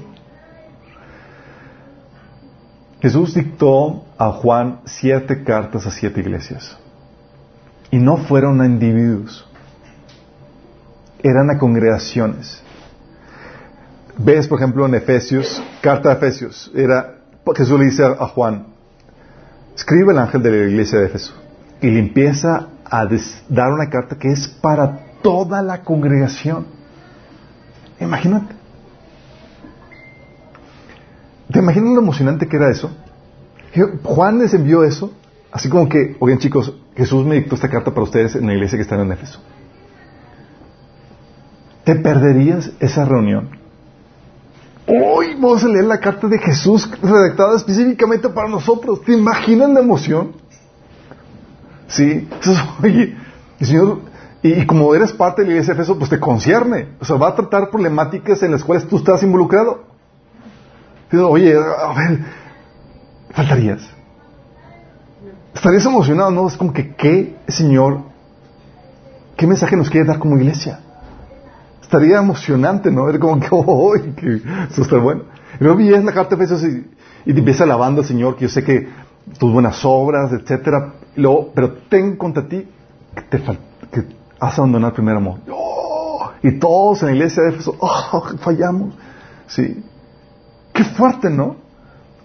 Jesús dictó a Juan siete cartas a siete iglesias. Y no fueron a individuos. Eran a congregaciones. Ves, por ejemplo, en Efesios, carta de Efesios, era, Jesús le dice a Juan, escribe el ángel de la iglesia de Efesios y le empieza a dar una carta que es para toda la congregación. Imagínate. ¿Te imaginas lo emocionante que era eso? Juan les envió eso, así como que, oigan chicos, Jesús me dictó esta carta para ustedes en la iglesia que está en Éfeso. ¿Te perderías esa reunión? Hoy vamos a leer la carta de Jesús redactada específicamente para nosotros. ¿Te imaginan la emoción? Sí. oye, Señor, y, como eres parte de la iglesia de Éfeso, pues te concierne. O sea, va a tratar problemáticas en las cuales tú estás involucrado. Oye, a ver, faltarías. Estarías emocionado, ¿no? Es como que, ¿qué, Señor? ¿Qué mensaje nos quiere dar como iglesia? Estaría emocionante, ¿no? Ver como que, oh, que eso está bueno. Y luego vi la carta de Efesios y, y te empieza alabando al Señor, que yo sé que tus buenas obras, etcétera. Pero ten contra ti que, te que has abandonado el primer amor. Oh, y todos en la iglesia de Efesios, oh, fallamos. Sí. Qué fuerte, ¿no?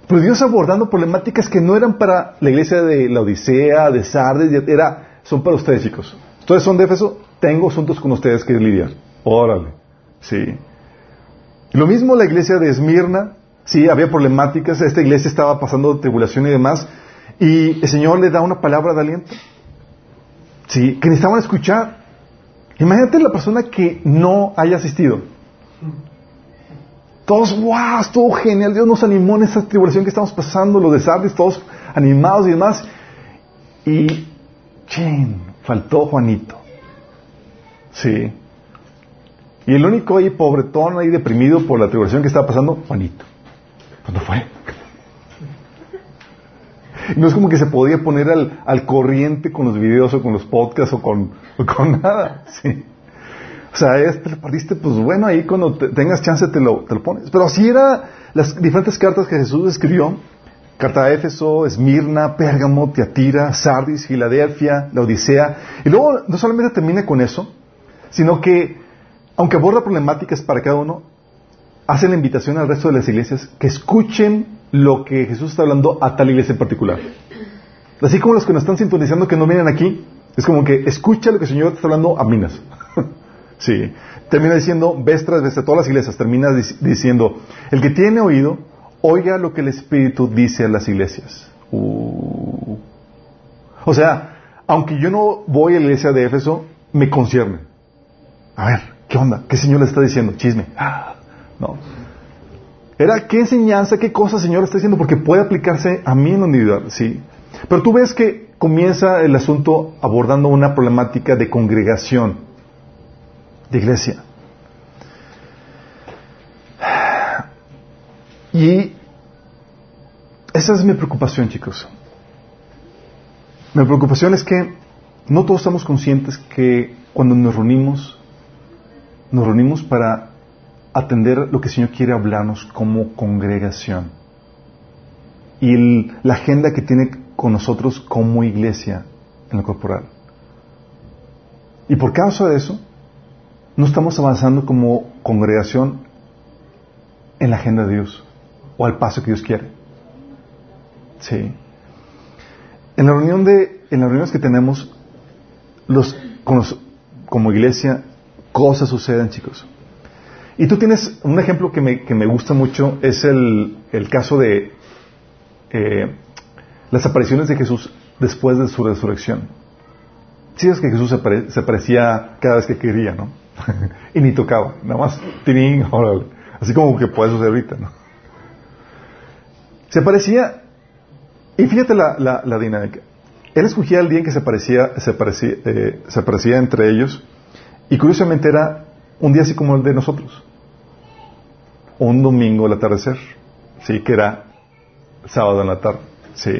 Pero Dios abordando problemáticas que no eran para la iglesia de la Odisea, de Sardes, era, son para ustedes, chicos. Ustedes son de Éfeso, tengo asuntos con ustedes que lidiar. Órale. Sí. Lo mismo la iglesia de Esmirna, sí, había problemáticas, esta iglesia estaba pasando tribulación y demás, y el Señor le da una palabra de aliento. Sí, que necesitaban escuchar. Imagínate la persona que no haya asistido. Todos, wow, estuvo genial. Dios nos animó en esa tribulación que estamos pasando, los desastres, todos animados y demás. Y, chen, faltó Juanito. Sí. Y el único ahí pobretón, ahí deprimido por la tribulación que estaba pasando, Juanito. ¿Cuándo fue? no es como que se podía poner al, al, corriente con los videos o con los podcasts o con, con nada. Sí. O sea, lo perdiste, pues bueno, ahí cuando tengas chance te lo, te lo pones. Pero así eran las diferentes cartas que Jesús escribió. Carta a Éfeso, Esmirna, Pérgamo, Tiatira, Sardis, Filadelfia, la Odisea. Y luego no solamente termina con eso, sino que, aunque aborda problemáticas para cada uno, hace la invitación al resto de las iglesias que escuchen lo que Jesús está hablando a tal iglesia en particular. Así como los que nos están sintonizando que no vienen aquí, es como que escucha lo que el Señor está hablando a minas. Sí. Termina diciendo, ves tras vez, todas las iglesias, termina diciendo, el que tiene oído, oiga lo que el Espíritu dice a las iglesias. Uh. O sea, aunque yo no voy a la iglesia de Éfeso, me concierne. A ver, ¿qué onda? ¿Qué Señor le está diciendo? Chisme. Ah, no. Era qué enseñanza, qué cosa el Señor está diciendo, porque puede aplicarse a mí en la individual, sí. Pero tú ves que comienza el asunto abordando una problemática de congregación de iglesia. Y esa es mi preocupación, chicos. Mi preocupación es que no todos estamos conscientes que cuando nos reunimos, nos reunimos para atender lo que el Señor quiere hablarnos como congregación. Y la agenda que tiene con nosotros como iglesia en lo corporal. Y por causa de eso, no estamos avanzando como congregación en la agenda de Dios o al paso que Dios quiere. Sí. En la reunión de, en las reuniones que tenemos, los, como iglesia, cosas suceden, chicos. Y tú tienes un ejemplo que me, que me gusta mucho, es el, el caso de eh, las apariciones de Jesús después de su resurrección. Sí es que Jesús se, se aparecía cada vez que quería, ¿no? y ni tocaba, nada más, así como que puede suceder ahorita, ¿no? Se parecía, y fíjate la, la, dinámica. Él escogía el día en que se parecía, se parecía, eh, se parecía entre ellos, y curiosamente era un día así como el de nosotros. Un domingo al atardecer, sí, que era sábado en la tarde, sí.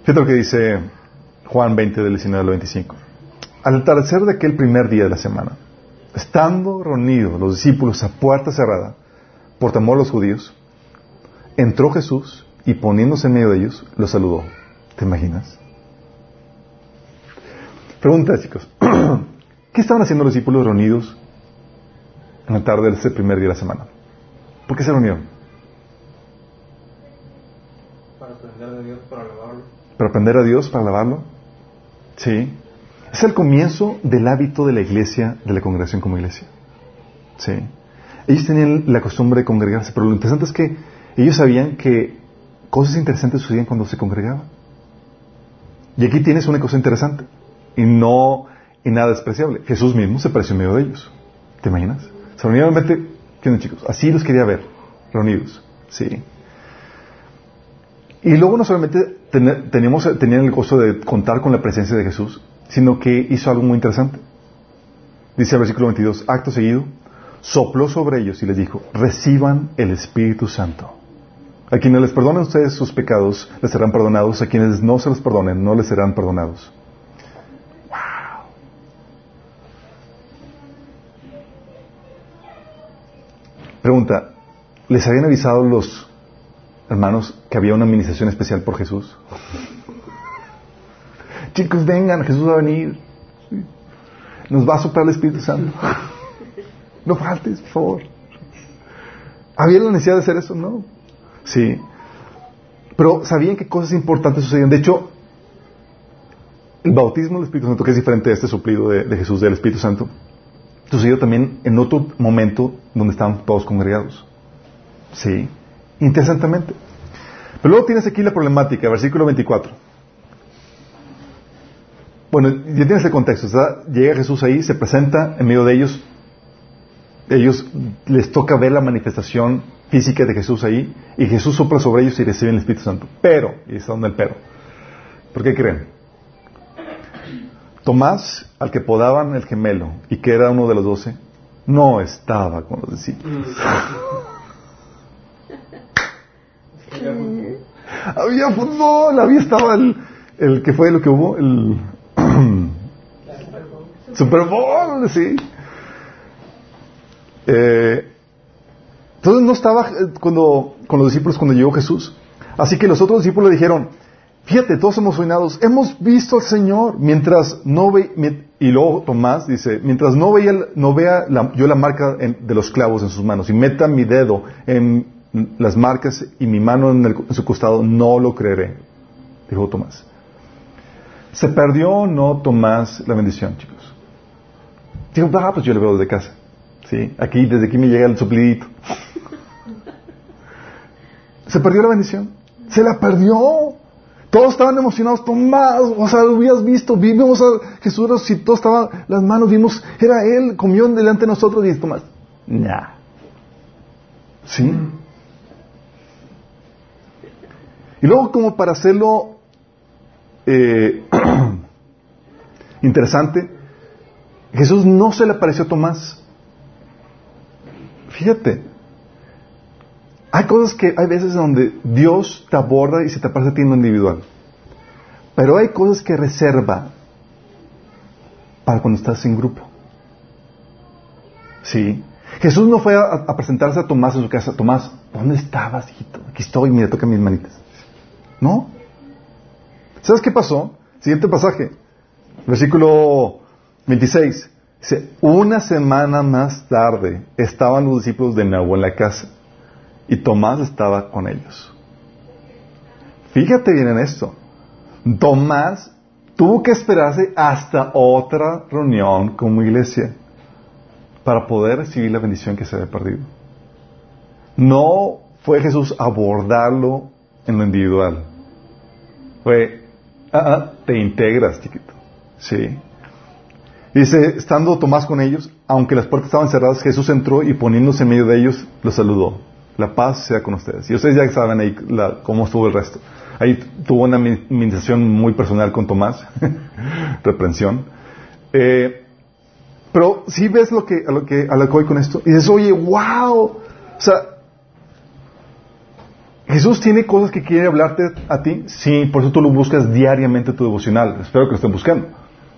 Fíjate lo que dice Juan 20 del 19 al 25. Al atardecer de aquel primer día de la semana, estando reunidos los discípulos a puerta cerrada, por temor a los judíos, entró Jesús y poniéndose en medio de ellos, los saludó. ¿Te imaginas? Pregunta, chicos. ¿Qué estaban haciendo los discípulos reunidos en la tarde de ese primer día de la semana? ¿Por qué se reunieron? Para aprender de Dios, para alabarlo. para aprender a Dios, para alabarlo. Sí. Es el comienzo del hábito de la iglesia, de la congregación como iglesia. Sí. Ellos tenían la costumbre de congregarse, pero lo interesante es que ellos sabían que cosas interesantes sucedían cuando se congregaban. Y aquí tienes una cosa interesante y no y nada despreciable. Jesús mismo se medio de ellos. ¿Te imaginas? Se reunieron ¿qué onda chicos? Así los quería ver, reunidos. Sí. Y luego no solamente teníamos, tenían el gozo de contar con la presencia de Jesús, sino que hizo algo muy interesante. Dice el versículo 22, acto seguido, sopló sobre ellos y les dijo, reciban el Espíritu Santo. A quienes les perdonen ustedes sus pecados, les serán perdonados. A quienes no se los perdonen, no les serán perdonados. Pregunta, ¿les habían avisado los hermanos que había una administración especial por Jesús? Chicos, vengan, Jesús va a venir. Nos va a soplar el Espíritu Santo. No faltes, por favor. ¿Había la necesidad de hacer eso? No. Sí. Pero sabían que cosas importantes sucedían. De hecho, el bautismo del Espíritu Santo, que es diferente de este suplido de, Jesús del Espíritu Santo, sucedió también en otro momento donde estaban todos congregados. Sí. Interesantemente. Pero luego tienes aquí la problemática, versículo 24. Bueno, ya tienes el contexto. Llega Jesús ahí, se presenta en medio de ellos. Ellos les toca ver la manifestación física de Jesús ahí, y Jesús sopla sobre ellos y reciben el Espíritu Santo. Pero, y está donde el pero. ¿Por qué creen? Tomás, al que podaban el gemelo, y que era uno de los doce, no estaba con los discípulos. había fútbol, había estaba el, el que fue lo que hubo, el Super Bowl, sí. Eh, entonces no estaba eh, cuando, con los discípulos cuando llegó Jesús. Así que los otros discípulos le dijeron, fíjate, todos emocionados, hemos visto al Señor, mientras no ve, y luego Tomás dice, mientras no, no vea yo la marca de los clavos en sus manos y meta mi dedo en las marcas y mi mano en, su costado, no lo creeré, dijo Tomás. ¿Se perdió o no Tomás la bendición, chicos? Dijo, ah, pues yo le veo desde casa. ¿Sí? Aquí, desde aquí me llega el suplidito. Se perdió la bendición. Se la perdió. Todos estaban emocionados, Tomás, o sea, lo habías visto, vimos a Jesús resucitó, estaba las manos, vimos, era Él, comió delante de nosotros y Tomás, nah. ¿Sí? Y luego como para hacerlo eh, interesante, Jesús no se le apareció a Tomás. Fíjate, hay cosas que hay veces donde Dios te aborda y se te aparece a ti en lo individual. Pero hay cosas que reserva para cuando estás en grupo. Sí. Jesús no fue a, presentarse a Tomás en su casa. Tomás, ¿dónde estabas, hijito? Aquí estoy, mira, toca mis manitas. ¿No? ¿Sabes qué pasó? Siguiente pasaje. Versículo 26. Dice, una semana más tarde estaban los discípulos de nuevo en la casa y Tomás estaba con ellos. Fíjate bien en esto. Tomás tuvo que esperarse hasta otra reunión como iglesia para poder recibir la bendición que se había perdido. No fue Jesús abordarlo en lo individual. Fue, ah, ah, te integras, chiquito. Sí. Dice, estando Tomás con ellos, aunque las puertas estaban cerradas, Jesús entró y poniéndose en medio de ellos, los saludó. La paz sea con ustedes. Y ustedes ya saben ahí cómo estuvo el resto. Ahí tuvo una administración muy personal con Tomás, reprensión. Eh, pero si ves lo que, a lo que, a lo que voy con esto, y dices, oye, wow, o sea, Jesús tiene cosas que quiere hablarte a ti, sí, por eso tú lo buscas diariamente tu devocional, espero que lo estén buscando.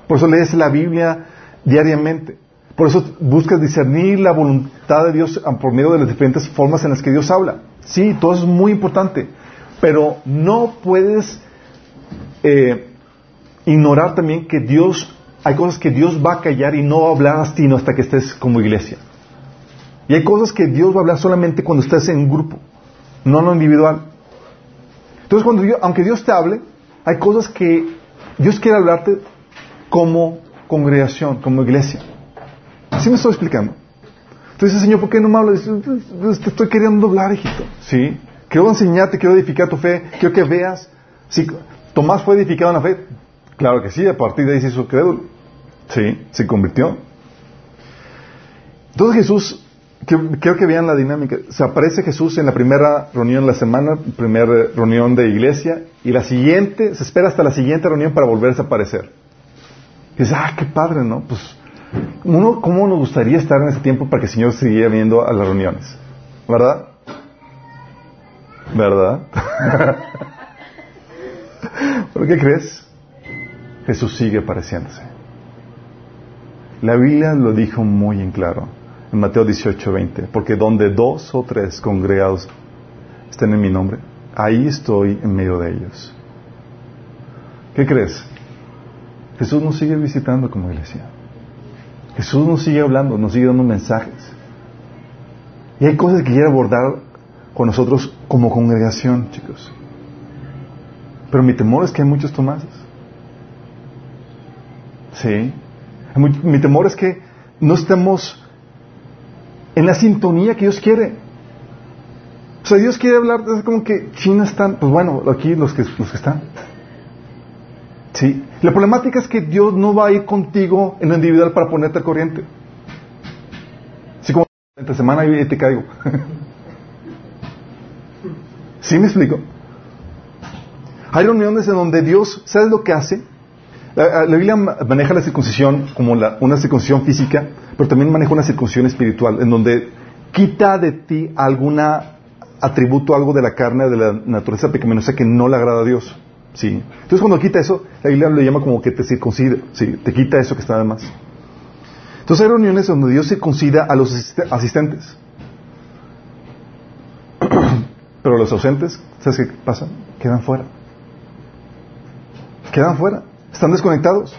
Por eso lees la Biblia diariamente. Por eso buscas discernir la voluntad de Dios por medio de las diferentes formas en las que Dios habla. Sí, todo eso es muy importante. Pero no puedes eh, ignorar también que Dios, hay cosas que Dios va a callar y no va a hablar a ti hasta que estés como iglesia. Y hay cosas que Dios va a hablar solamente cuando estés en grupo, no en lo individual. Entonces, cuando aunque Dios te hable, hay cosas que Dios quiere hablarte como congregación, como iglesia. ¿Sí me estoy explicando? Entonces, Señor, ¿por qué no me hablas? Te estoy queriendo hablar, hijito. ¿Sí? Quiero enseñarte, quiero edificar tu fe, quiero que veas. Si Tomás fue edificado en la fe, claro que sí, a partir de ahí se hizo crédulo. Sí, se convirtió. Entonces Jesús quiero que vean la dinámica. Se aparece Jesús en la primera reunión de la semana, primera reunión de iglesia, y la siguiente, se espera hasta la siguiente reunión para volverse a aparecer. Y dice, ah, qué padre, ¿no? Pues, uno, ¿cómo nos gustaría estar en ese tiempo para que el Señor siguiera viendo a las reuniones? ¿Verdad? ¿Verdad? ¿Por qué crees? Jesús sigue apareciéndose. La Biblia lo dijo muy en claro en Mateo 18, 20, porque donde dos o tres congregados estén en mi nombre, ahí estoy en medio de ellos. ¿Qué crees? Jesús nos sigue visitando como iglesia. Jesús nos sigue hablando, nos sigue dando mensajes. Y hay cosas que quiere abordar con nosotros como congregación, chicos. Pero mi temor es que hay muchos Tomases. Sí. Mi temor es que no estemos en la sintonía que Dios quiere. O sea, Dios quiere hablar, es como que China están, pues bueno, aquí los que, los que están. Sí. La problemática es que Dios no va a ir contigo en lo individual para ponerte al corriente. Así como entre semana y te caigo. ¿Sí me explico? Hay reuniones en donde Dios, ¿sabes lo que hace? La, Biblia maneja la circuncisión como una circuncisión física, pero también maneja una circuncisión espiritual, en donde quita de ti algún atributo, algo de la carne, de la naturaleza pecaminosa que no le agrada a Dios. ¿Sí? Entonces cuando quita eso, la Biblia lo llama como que te circuncide, ¿sí? te quita eso que está de más. Entonces hay reuniones donde Dios circuncida a los asistentes. Pero los ausentes, ¿sabes qué pasa? Quedan fuera. Quedan fuera. Están desconectados.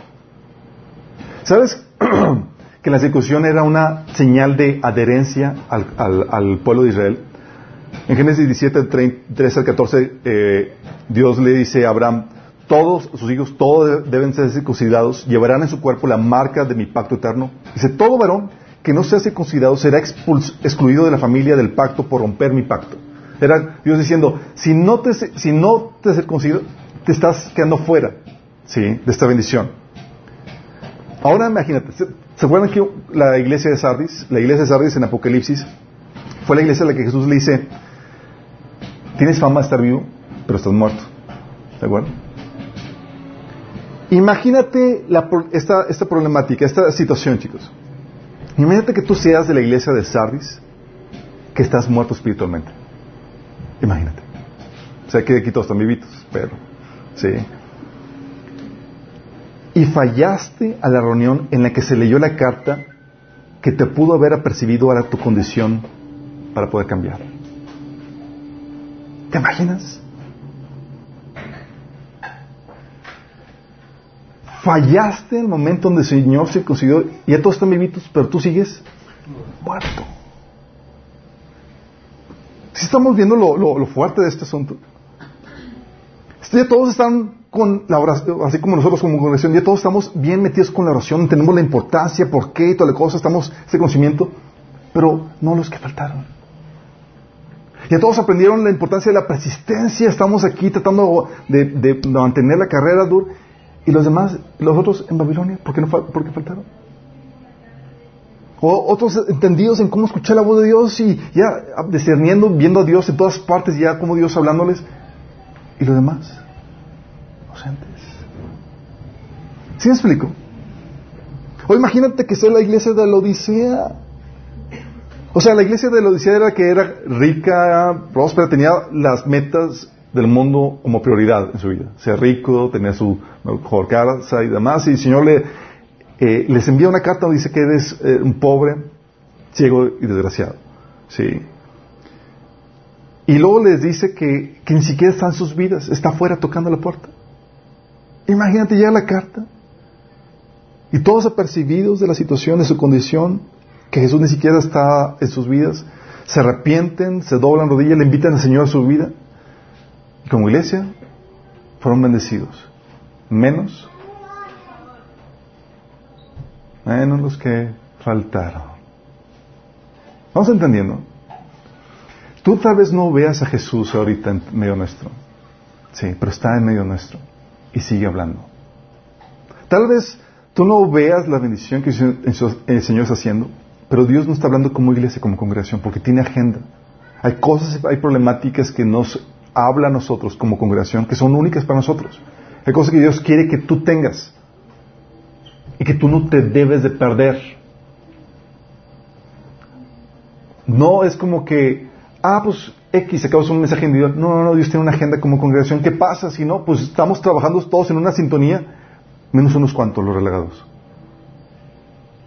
¿Sabes que la circuncisión era una señal de adherencia al, pueblo de Israel? En Génesis 17, 13 al 14, eh, Dios le dice a Abraham, todos sus hijos, todos deben ser circuncidados, llevarán en su cuerpo la marca de mi pacto eterno. Dice, todo varón que no sea circuncidado será excluido de la familia del pacto por romper mi pacto. Era Dios diciendo, si no te, si no te circuncido, te estás quedando fuera. ¿sí? de esta bendición. Ahora imagínate, ¿se, acuerdan que la iglesia de Sardis, la iglesia de Sardis en Apocalipsis, fue la iglesia a la que Jesús le dice, tienes fama de estar vivo, pero estás muerto. ¿De acuerdo? Imagínate esta, problemática, esta situación, chicos. Imagínate que tú seas de la iglesia de Sardis, que estás muerto espiritualmente. Imagínate. O sea, que aquí todos están vivitos, pero, sí y fallaste a la reunión en la que se leyó la carta que te pudo haber apercibido ahora tu condición para poder cambiar. ¿Te imaginas? Fallaste en el momento donde el Señor se consiguió y ya todos están vivitos, pero tú sigues muerto. Si estamos viendo lo, fuerte de este asunto. Ya todos están con la oración, así como nosotros como congregación, ya todos estamos bien metidos con la oración, entendemos la importancia, por qué y toda la cosa, estamos ese conocimiento, pero no los que faltaron. Ya todos aprendieron la importancia de la persistencia, estamos aquí tratando de, mantener la carrera dura, y los demás, los otros en Babilonia, ¿por qué, no, por faltaron? Otros entendidos en cómo escuchar la voz de Dios y ya discerniendo, viendo a Dios en todas partes, ya como Dios hablándoles, y los demás ¿Sí me explico? O imagínate que sea la iglesia de la Odisea. O sea, la iglesia de la Odisea era que era rica, próspera, tenía las metas del mundo como prioridad en su vida. Ser rico, tener su mejor casa y demás. Y el Señor le, eh, les envía una carta donde dice que eres eh, un pobre, ciego y desgraciado. Sí. Y luego les dice que, que ni siquiera están sus vidas, está afuera tocando la puerta. Imagínate ya la carta. Y todos apercibidos de la situación, de su condición, que Jesús ni siquiera está en sus vidas, se arrepienten, se doblan rodillas, le invitan al Señor a su vida. Y como iglesia, fueron bendecidos. Menos, menos los que faltaron. ¿Vamos entendiendo? Tú tal vez no veas a Jesús ahorita en medio nuestro. Sí, pero está en medio nuestro y sigue hablando. Tal vez tú no veas la bendición que el Señor está haciendo, pero Dios no está hablando como iglesia, como congregación, porque tiene agenda. Hay cosas, hay problemáticas que nos habla a nosotros como congregación que son únicas para nosotros. Hay cosas que Dios quiere que tú tengas y que tú no te debes de perder. No es como que, ah, pues X, acabas un mensaje individual. No, no, no, Dios tiene una agenda como congregación. ¿Qué pasa si no? Pues estamos trabajando todos en una sintonía, menos unos cuantos los relegados.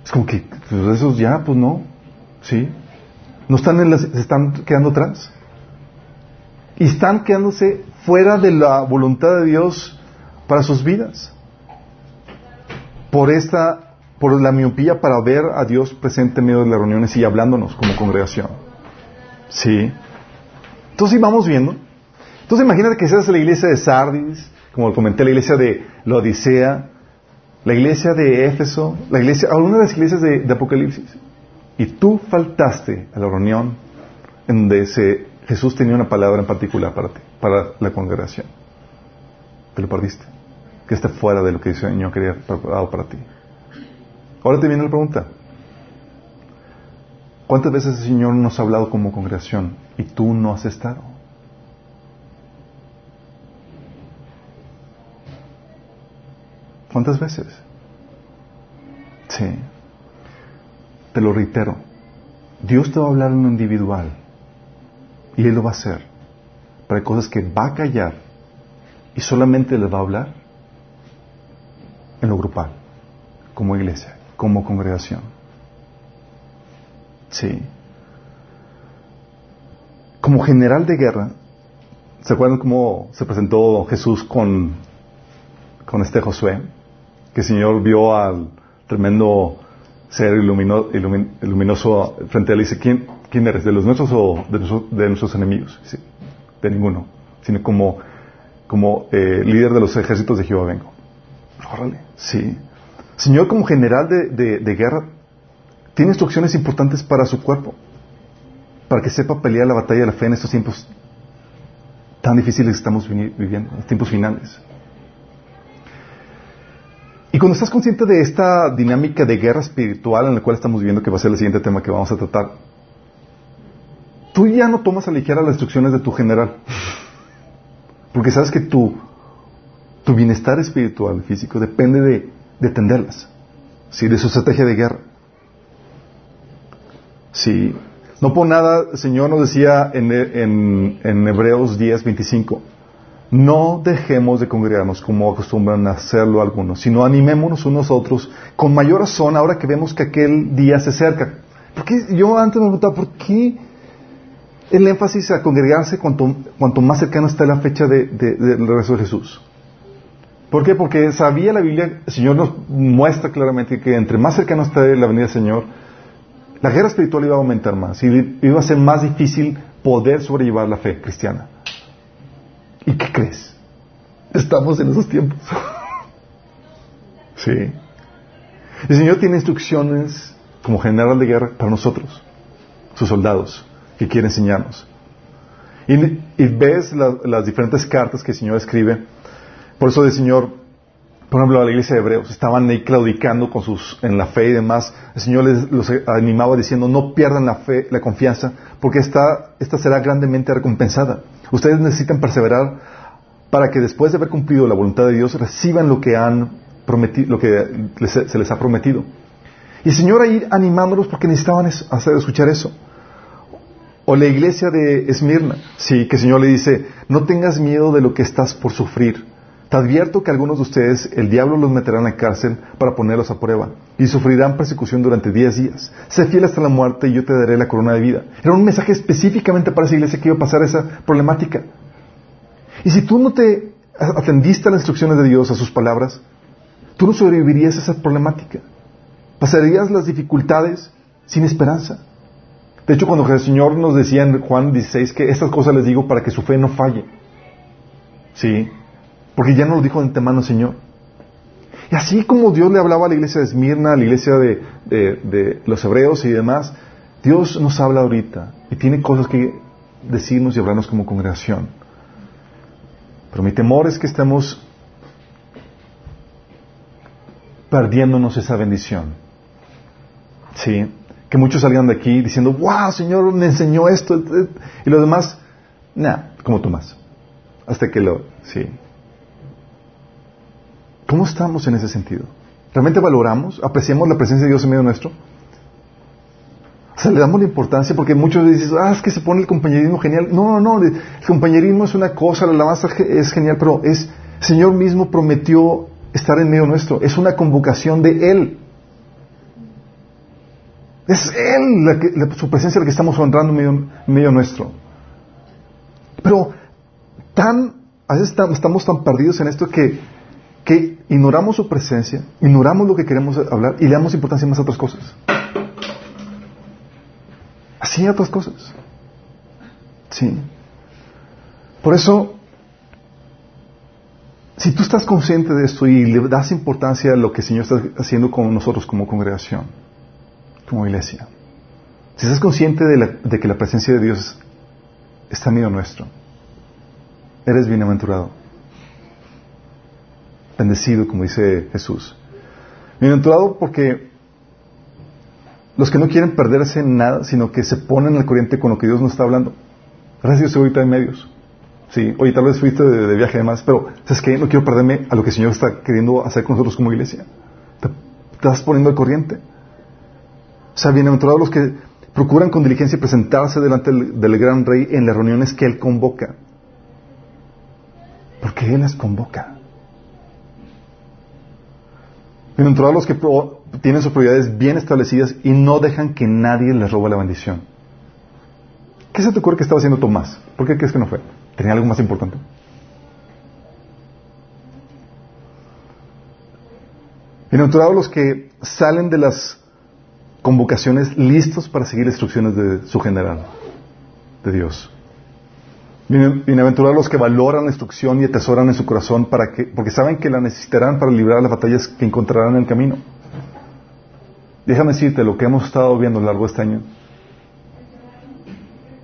Es como que, pues esos ya, pues no, ¿sí? No están en las, se están quedando atrás y están quedándose fuera de la voluntad de Dios para sus vidas. Por esta, por la miopía para ver a Dios presente en medio de las reuniones y hablándonos como congregación. Sí. Entonces vamos viendo. Entonces imagínate que seas la iglesia de Sardis, como comenté, la iglesia de la Odisea, la iglesia de Éfeso, la iglesia, alguna de las iglesias de, Apocalipsis. Y tú faltaste a la reunión en donde Jesús tenía una palabra en particular para ti, para la congregación. Te lo perdiste. Que esté fuera de lo que el Señor quería preparado para ti. Ahora te viene la pregunta. ¿Cuántas veces el Señor nos ha hablado como congregación y tú no has estado? ¿Cuántas veces? Sí. Te lo reitero. Dios te va a hablar en lo individual. Y Él lo va a hacer. Para cosas que va a callar y solamente le va a hablar en lo grupal, como iglesia, como congregación. Sí. Como general de guerra, ¿se acuerdan cómo se presentó Jesús con, con este Josué? Que el Señor vio al tremendo ser luminoso frente a él y dice, ¿quién, ¿quién eres? ¿De los nuestros o de, nuestros enemigos? de ninguno, sino como, como eh, líder de los ejércitos de Jehová vengo. Órale, sí. Señor, como general de, de, guerra, tiene instrucciones importantes para su cuerpo, para que sepa pelear la batalla de la fe en estos tiempos tan difíciles que estamos viviendo, en tiempos finales. Y cuando estás consciente de esta dinámica de guerra espiritual en la cual estamos viviendo, que va a ser el siguiente tema que vamos a tratar, tú ya no tomas a ligera las instrucciones de tu general. Porque sabes que tu, tu bienestar espiritual, físico, depende de, de atenderlas. ¿sí? De su estrategia de guerra. Sí. No por nada, el Señor nos decía en, en, en Hebreos 10, 25 no dejemos de congregarnos como acostumbran a hacerlo algunos, sino animémonos unos a otros con mayor razón ahora que vemos que aquel día se acerca. Porque yo antes me preguntaba, ¿por qué el énfasis a congregarse cuanto, cuanto más cercano está la fecha de, del regreso de Jesús? ¿Por qué? Porque sabía la Biblia, el Señor nos muestra claramente que entre más cercano está la venida del Señor, la guerra espiritual iba a aumentar más y iba a ser más difícil poder sobrellevar la fe cristiana. ¿Y qué crees? Estamos en esos tiempos. sí. El Señor tiene instrucciones como general de guerra para nosotros, sus soldados, que quiere enseñarnos. Y, ves las diferentes cartas que el Señor escribe. Por eso el Señor, por ejemplo, a la iglesia de Hebreos, estaban ahí claudicando con sus, en la fe y demás. El Señor les animaba diciendo, no pierdan la fe, la confianza, porque esta, esta será grandemente recompensada. Ustedes necesitan perseverar para que después de haber cumplido la voluntad de Dios reciban lo que han prometido, lo que se les ha prometido. Y el Señor ahí animándolos porque necesitaban hacer escuchar eso. O la iglesia de Esmirna, sí, que el Señor le dice, no tengas miedo de lo que estás por sufrir. Te advierto que algunos de ustedes el diablo los meterá en la cárcel para ponerlos a prueba y sufrirán persecución durante diez días. Sé fiel hasta la muerte y yo te daré la corona de vida. Era un mensaje específicamente para esa iglesia que iba a pasar esa problemática. Y si tú no te atendiste a las instrucciones de Dios, a sus palabras, tú no sobrevivirías a esa problemática. Pasarías las dificultades sin esperanza. De hecho, cuando el Señor nos decía en Juan 16 que estas cosas les digo para que su fe no falle. ¿Sí? Porque ya nos lo dijo de antemano el Señor. Y así como Dios le hablaba a la iglesia de Esmirna, a la iglesia de, de los hebreos y demás, Dios nos habla ahorita y tiene cosas que decirnos y hablarnos como congregación. Pero mi temor es que estemos perdiéndonos esa bendición. Sí, que muchos salgan de aquí diciendo, wow, Señor, me enseñó esto. Y los demás, nada, como tú más. Hasta que lo, sí. ¿Cómo estamos en ese sentido? ¿Realmente valoramos, apreciamos la presencia de Dios en medio nuestro? O sea, le damos la importancia porque muchos dicen, ah, es que se pone el compañerismo genial. No, no, no, el compañerismo es una cosa, la alabanza es genial, pero es, el Señor mismo prometió estar en medio nuestro. Es una convocación de Él. Es Él, su presencia la que estamos honrando en medio, nuestro. Pero tan, a veces estamos tan perdidos en esto que, que ignoramos su presencia, ignoramos lo que queremos hablar y le damos importancia más a otras cosas. Así a otras cosas. Sí. Por eso, si tú estás consciente de esto y le das importancia a lo que el Señor está haciendo con nosotros como congregación, como iglesia, si estás consciente de, que la presencia de Dios está en medio nuestro, eres bienaventurado. Bendecido, como dice Jesús. Bienaventurado porque los que no quieren perderse en nada, sino que se ponen al corriente con lo que Dios nos está hablando. Gracias a Dios ahorita en medios. Sí, oye, tal vez fuiste de, viaje además, pero ¿sabes qué? No quiero perderme a lo que el Señor está queriendo hacer con nosotros como iglesia. Te, estás poniendo al corriente. O sea, bienaventurados los que procuran con diligencia presentarse delante del, del gran rey en las reuniones que Él convoca. Porque Él las convoca. Bienaventurados los que tienen sus prioridades bien establecidas y no dejan que nadie les robe la bendición. ¿Qué se te ocurre que estaba haciendo Tomás? ¿Por qué crees que no fue? ¿Tenía algo más importante? Bienaventurados los que salen de las convocaciones listos para seguir instrucciones de su general, de Dios. Bienaventurados los que valoran la instrucción y atesoran en su corazón para que, porque saben que la necesitarán para librar las batallas que encontrarán en el camino. Déjame decirte, lo que hemos estado viendo a lo largo de este año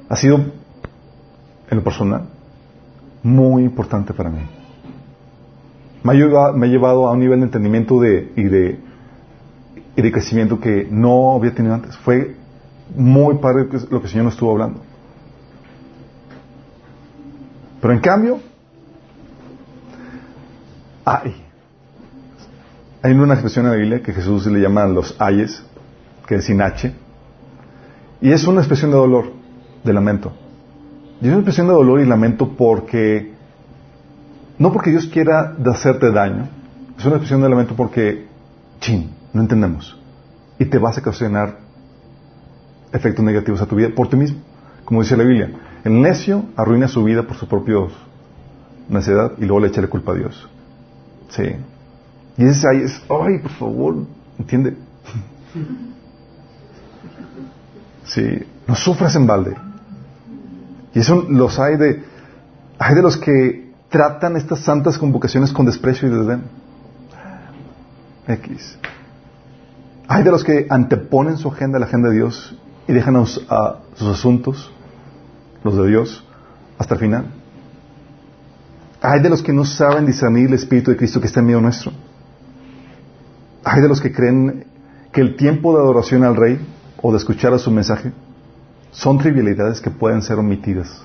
ha sido, en lo personal, muy importante para mí. Me ha, llevado, a un nivel de entendimiento de, y, de, y de crecimiento que no había tenido antes. Fue muy padre lo que el Señor nos estuvo hablando. Pero en cambio, hay hay una expresión en la Biblia que Jesús le llama los ayes, que es sin H, y es una expresión de dolor, de lamento. Y es una expresión de dolor y lamento porque, no porque Dios quiera hacerte daño, es una expresión de lamento porque, chin, no entendemos. Y te vas a ocasionar efectos negativos a tu vida por ti mismo. Como dice la Biblia, el necio arruina su vida por su propia necedad y luego le echa la culpa a Dios. Sí. Y ese ahí es, ay, por favor, ¿entiende? Sí, no sufras en balde. Y eso los hay de, hay de los que tratan estas santas convocaciones con desprecio y desdén. X. Hay de los que anteponen su agenda a la agenda de Dios y dejan a sus asuntos, los de Dios, hasta el final. Hay de los que no saben discernir el Espíritu de Cristo que está en medio nuestro. Hay de los que creen que el tiempo de adoración al Rey o de escuchar a su mensaje son trivialidades que pueden ser omitidas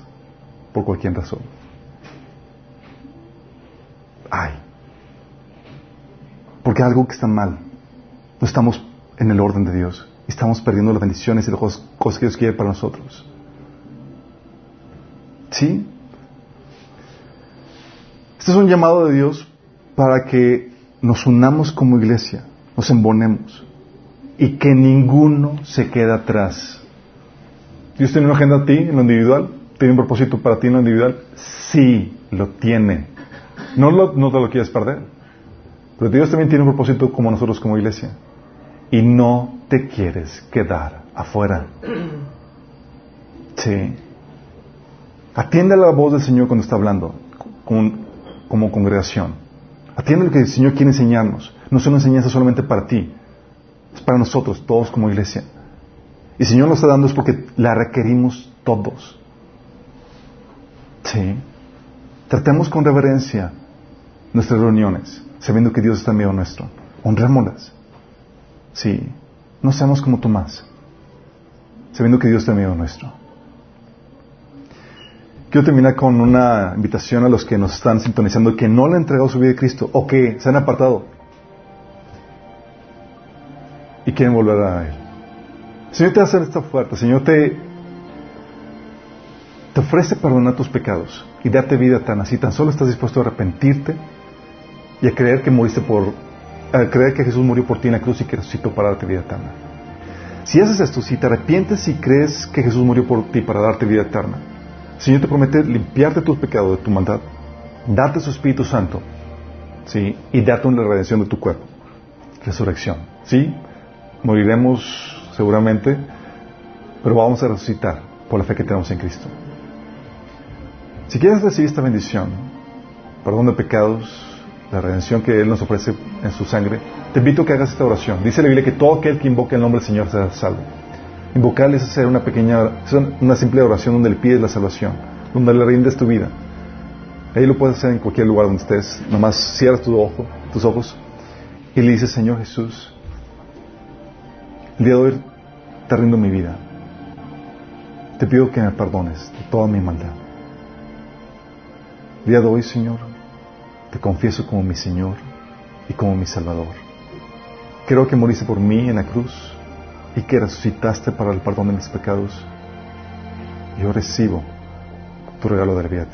por cualquier razón. Hay. Porque algo que está mal. No estamos en el orden de Dios. Estamos perdiendo las bendiciones y las cosas que Dios quiere para nosotros. ¿Sí? Este es un llamado de Dios para que nos unamos como iglesia nos embonemos y que ninguno se quede atrás. ¿Dios tiene una agenda a ti en lo individual? ¿Tiene un propósito para ti en lo individual? Sí, lo tiene. No, no te lo quieres perder. Pero Dios también tiene un propósito como nosotros como iglesia. Y no te quieres quedar afuera. Sí. Atiende a la voz del Señor cuando está hablando. Como congregación. Atiende lo que el Señor quiere enseñarnos. No es una enseñanza solamente para ti, es para nosotros, todos como iglesia. Y el Señor nos está dando es porque la requerimos todos. Sí. Tratemos con reverencia nuestras reuniones, sabiendo que Dios está en medio nuestro. Honrémoslas. Sí. No seamos como Tomás, sabiendo que Dios está en medio nuestro. Quiero terminar con una invitación a los que nos están sintonizando que no le han entregado su vida a Cristo o que se han apartado y quieren volver a Él. Señor te hace esta oferta, Señor te, ofrece perdonar tus pecados y darte vida eterna. Si tan solo estás dispuesto a arrepentirte y a creer que moriste por, creer que Jesús murió por ti en la cruz y que resucitó para darte vida eterna. Si haces esto, si te arrepientes y crees que Jesús murió por ti para darte vida eterna, Señor te promete limpiarte tus pecados de tu maldad, darte su Espíritu Santo, ¿sí? Y darte una redención de tu cuerpo. Resurrección, ¿sí? Moriremos seguramente, pero vamos a resucitar por la fe que tenemos en Cristo. Si quieres recibir esta bendición, perdón de pecados, la redención que Él nos ofrece en su sangre, te invito a que hagas esta oración. Dice la Biblia que todo aquel que invoque el nombre del Señor será salvo. Invocarle es hacer una pequeña, una simple oración donde le pides la salvación, donde le rindes tu vida. Ahí lo puedes hacer en cualquier lugar donde estés. Nomás cierras tu ojo, tus ojos y le dices, Señor Jesús, el día de hoy te rindo mi vida. Te pido que me perdones de toda mi maldad. El día de hoy, Señor, te confieso como mi Señor y como mi Salvador. Creo que moriste por mí en la cruz y que resucitaste para el perdón de mis pecados, yo recibo tu regalo de la vida.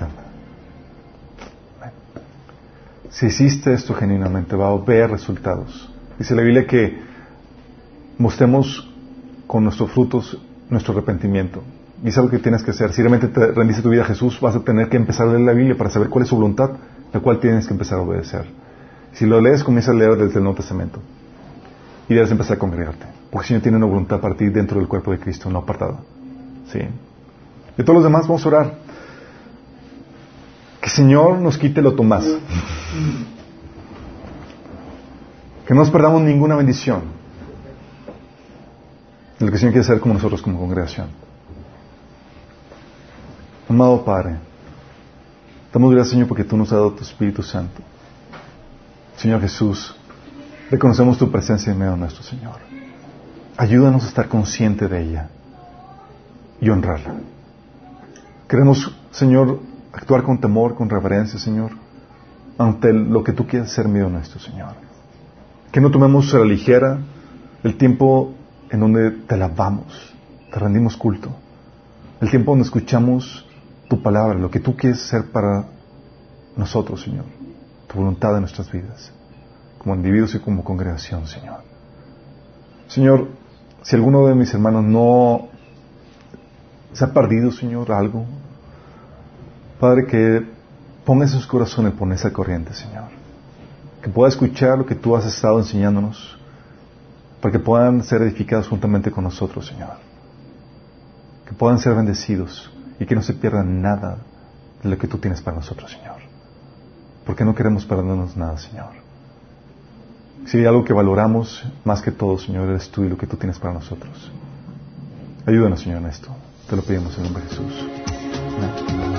Si hiciste esto genuinamente, va a ver resultados. Dice la Biblia que mostremos con nuestros frutos nuestro arrepentimiento. Y es algo que tienes que hacer. Si realmente te rendiste tu vida a Jesús, vas a tener que empezar a leer la Biblia para saber cuál es su voluntad, la cual tienes que empezar a obedecer. Si lo lees, comienza a leer desde el Nuevo Testamento. Y debes empezar a congregarte. Porque el Señor tiene una voluntad para ti dentro del cuerpo de Cristo, no apartado. ¿Sí? Y todos los demás vamos a orar. Que el Señor nos quite lo Tomás. Que no nos perdamos ninguna bendición. Lo que el Señor quiere hacer como nosotros como congregación. Amado Padre, damos gracias Señor porque tú nos has dado tu Espíritu Santo. Señor Jesús, reconocemos tu presencia en medio de nuestro Señor. Ayúdanos a estar consciente de ella y honrarla. Queremos, Señor, actuar con temor, con reverencia, Señor, ante lo que tú quieres hacer medio nuestro, Señor. Que no tomemos a la ligera el tiempo en donde te alabamos, te rendimos culto. El tiempo donde escuchamos tu palabra, lo que tú quieres hacer para nosotros, Señor. Tu voluntad en nuestras vidas, como individuos y como congregación, Señor. Señor, si alguno de mis hermanos no se ha perdido, Señor, algo, Padre, que pongas en su corazón el ponerse al corriente, Señor. Que pueda escuchar lo que tú has estado enseñándonos, para que puedan ser edificados juntamente con nosotros, Señor. Que puedan ser bendecidos y que no se pierdan nada de lo que tú tienes para nosotros, Señor. Porque no queremos perdernos nada, Señor. Si hay algo que valoramos más que todo, Señor, eres tú y lo que tú tienes para nosotros. Ayúdanos, Señor, en esto. Te lo pedimos en nombre de Jesús. Amén.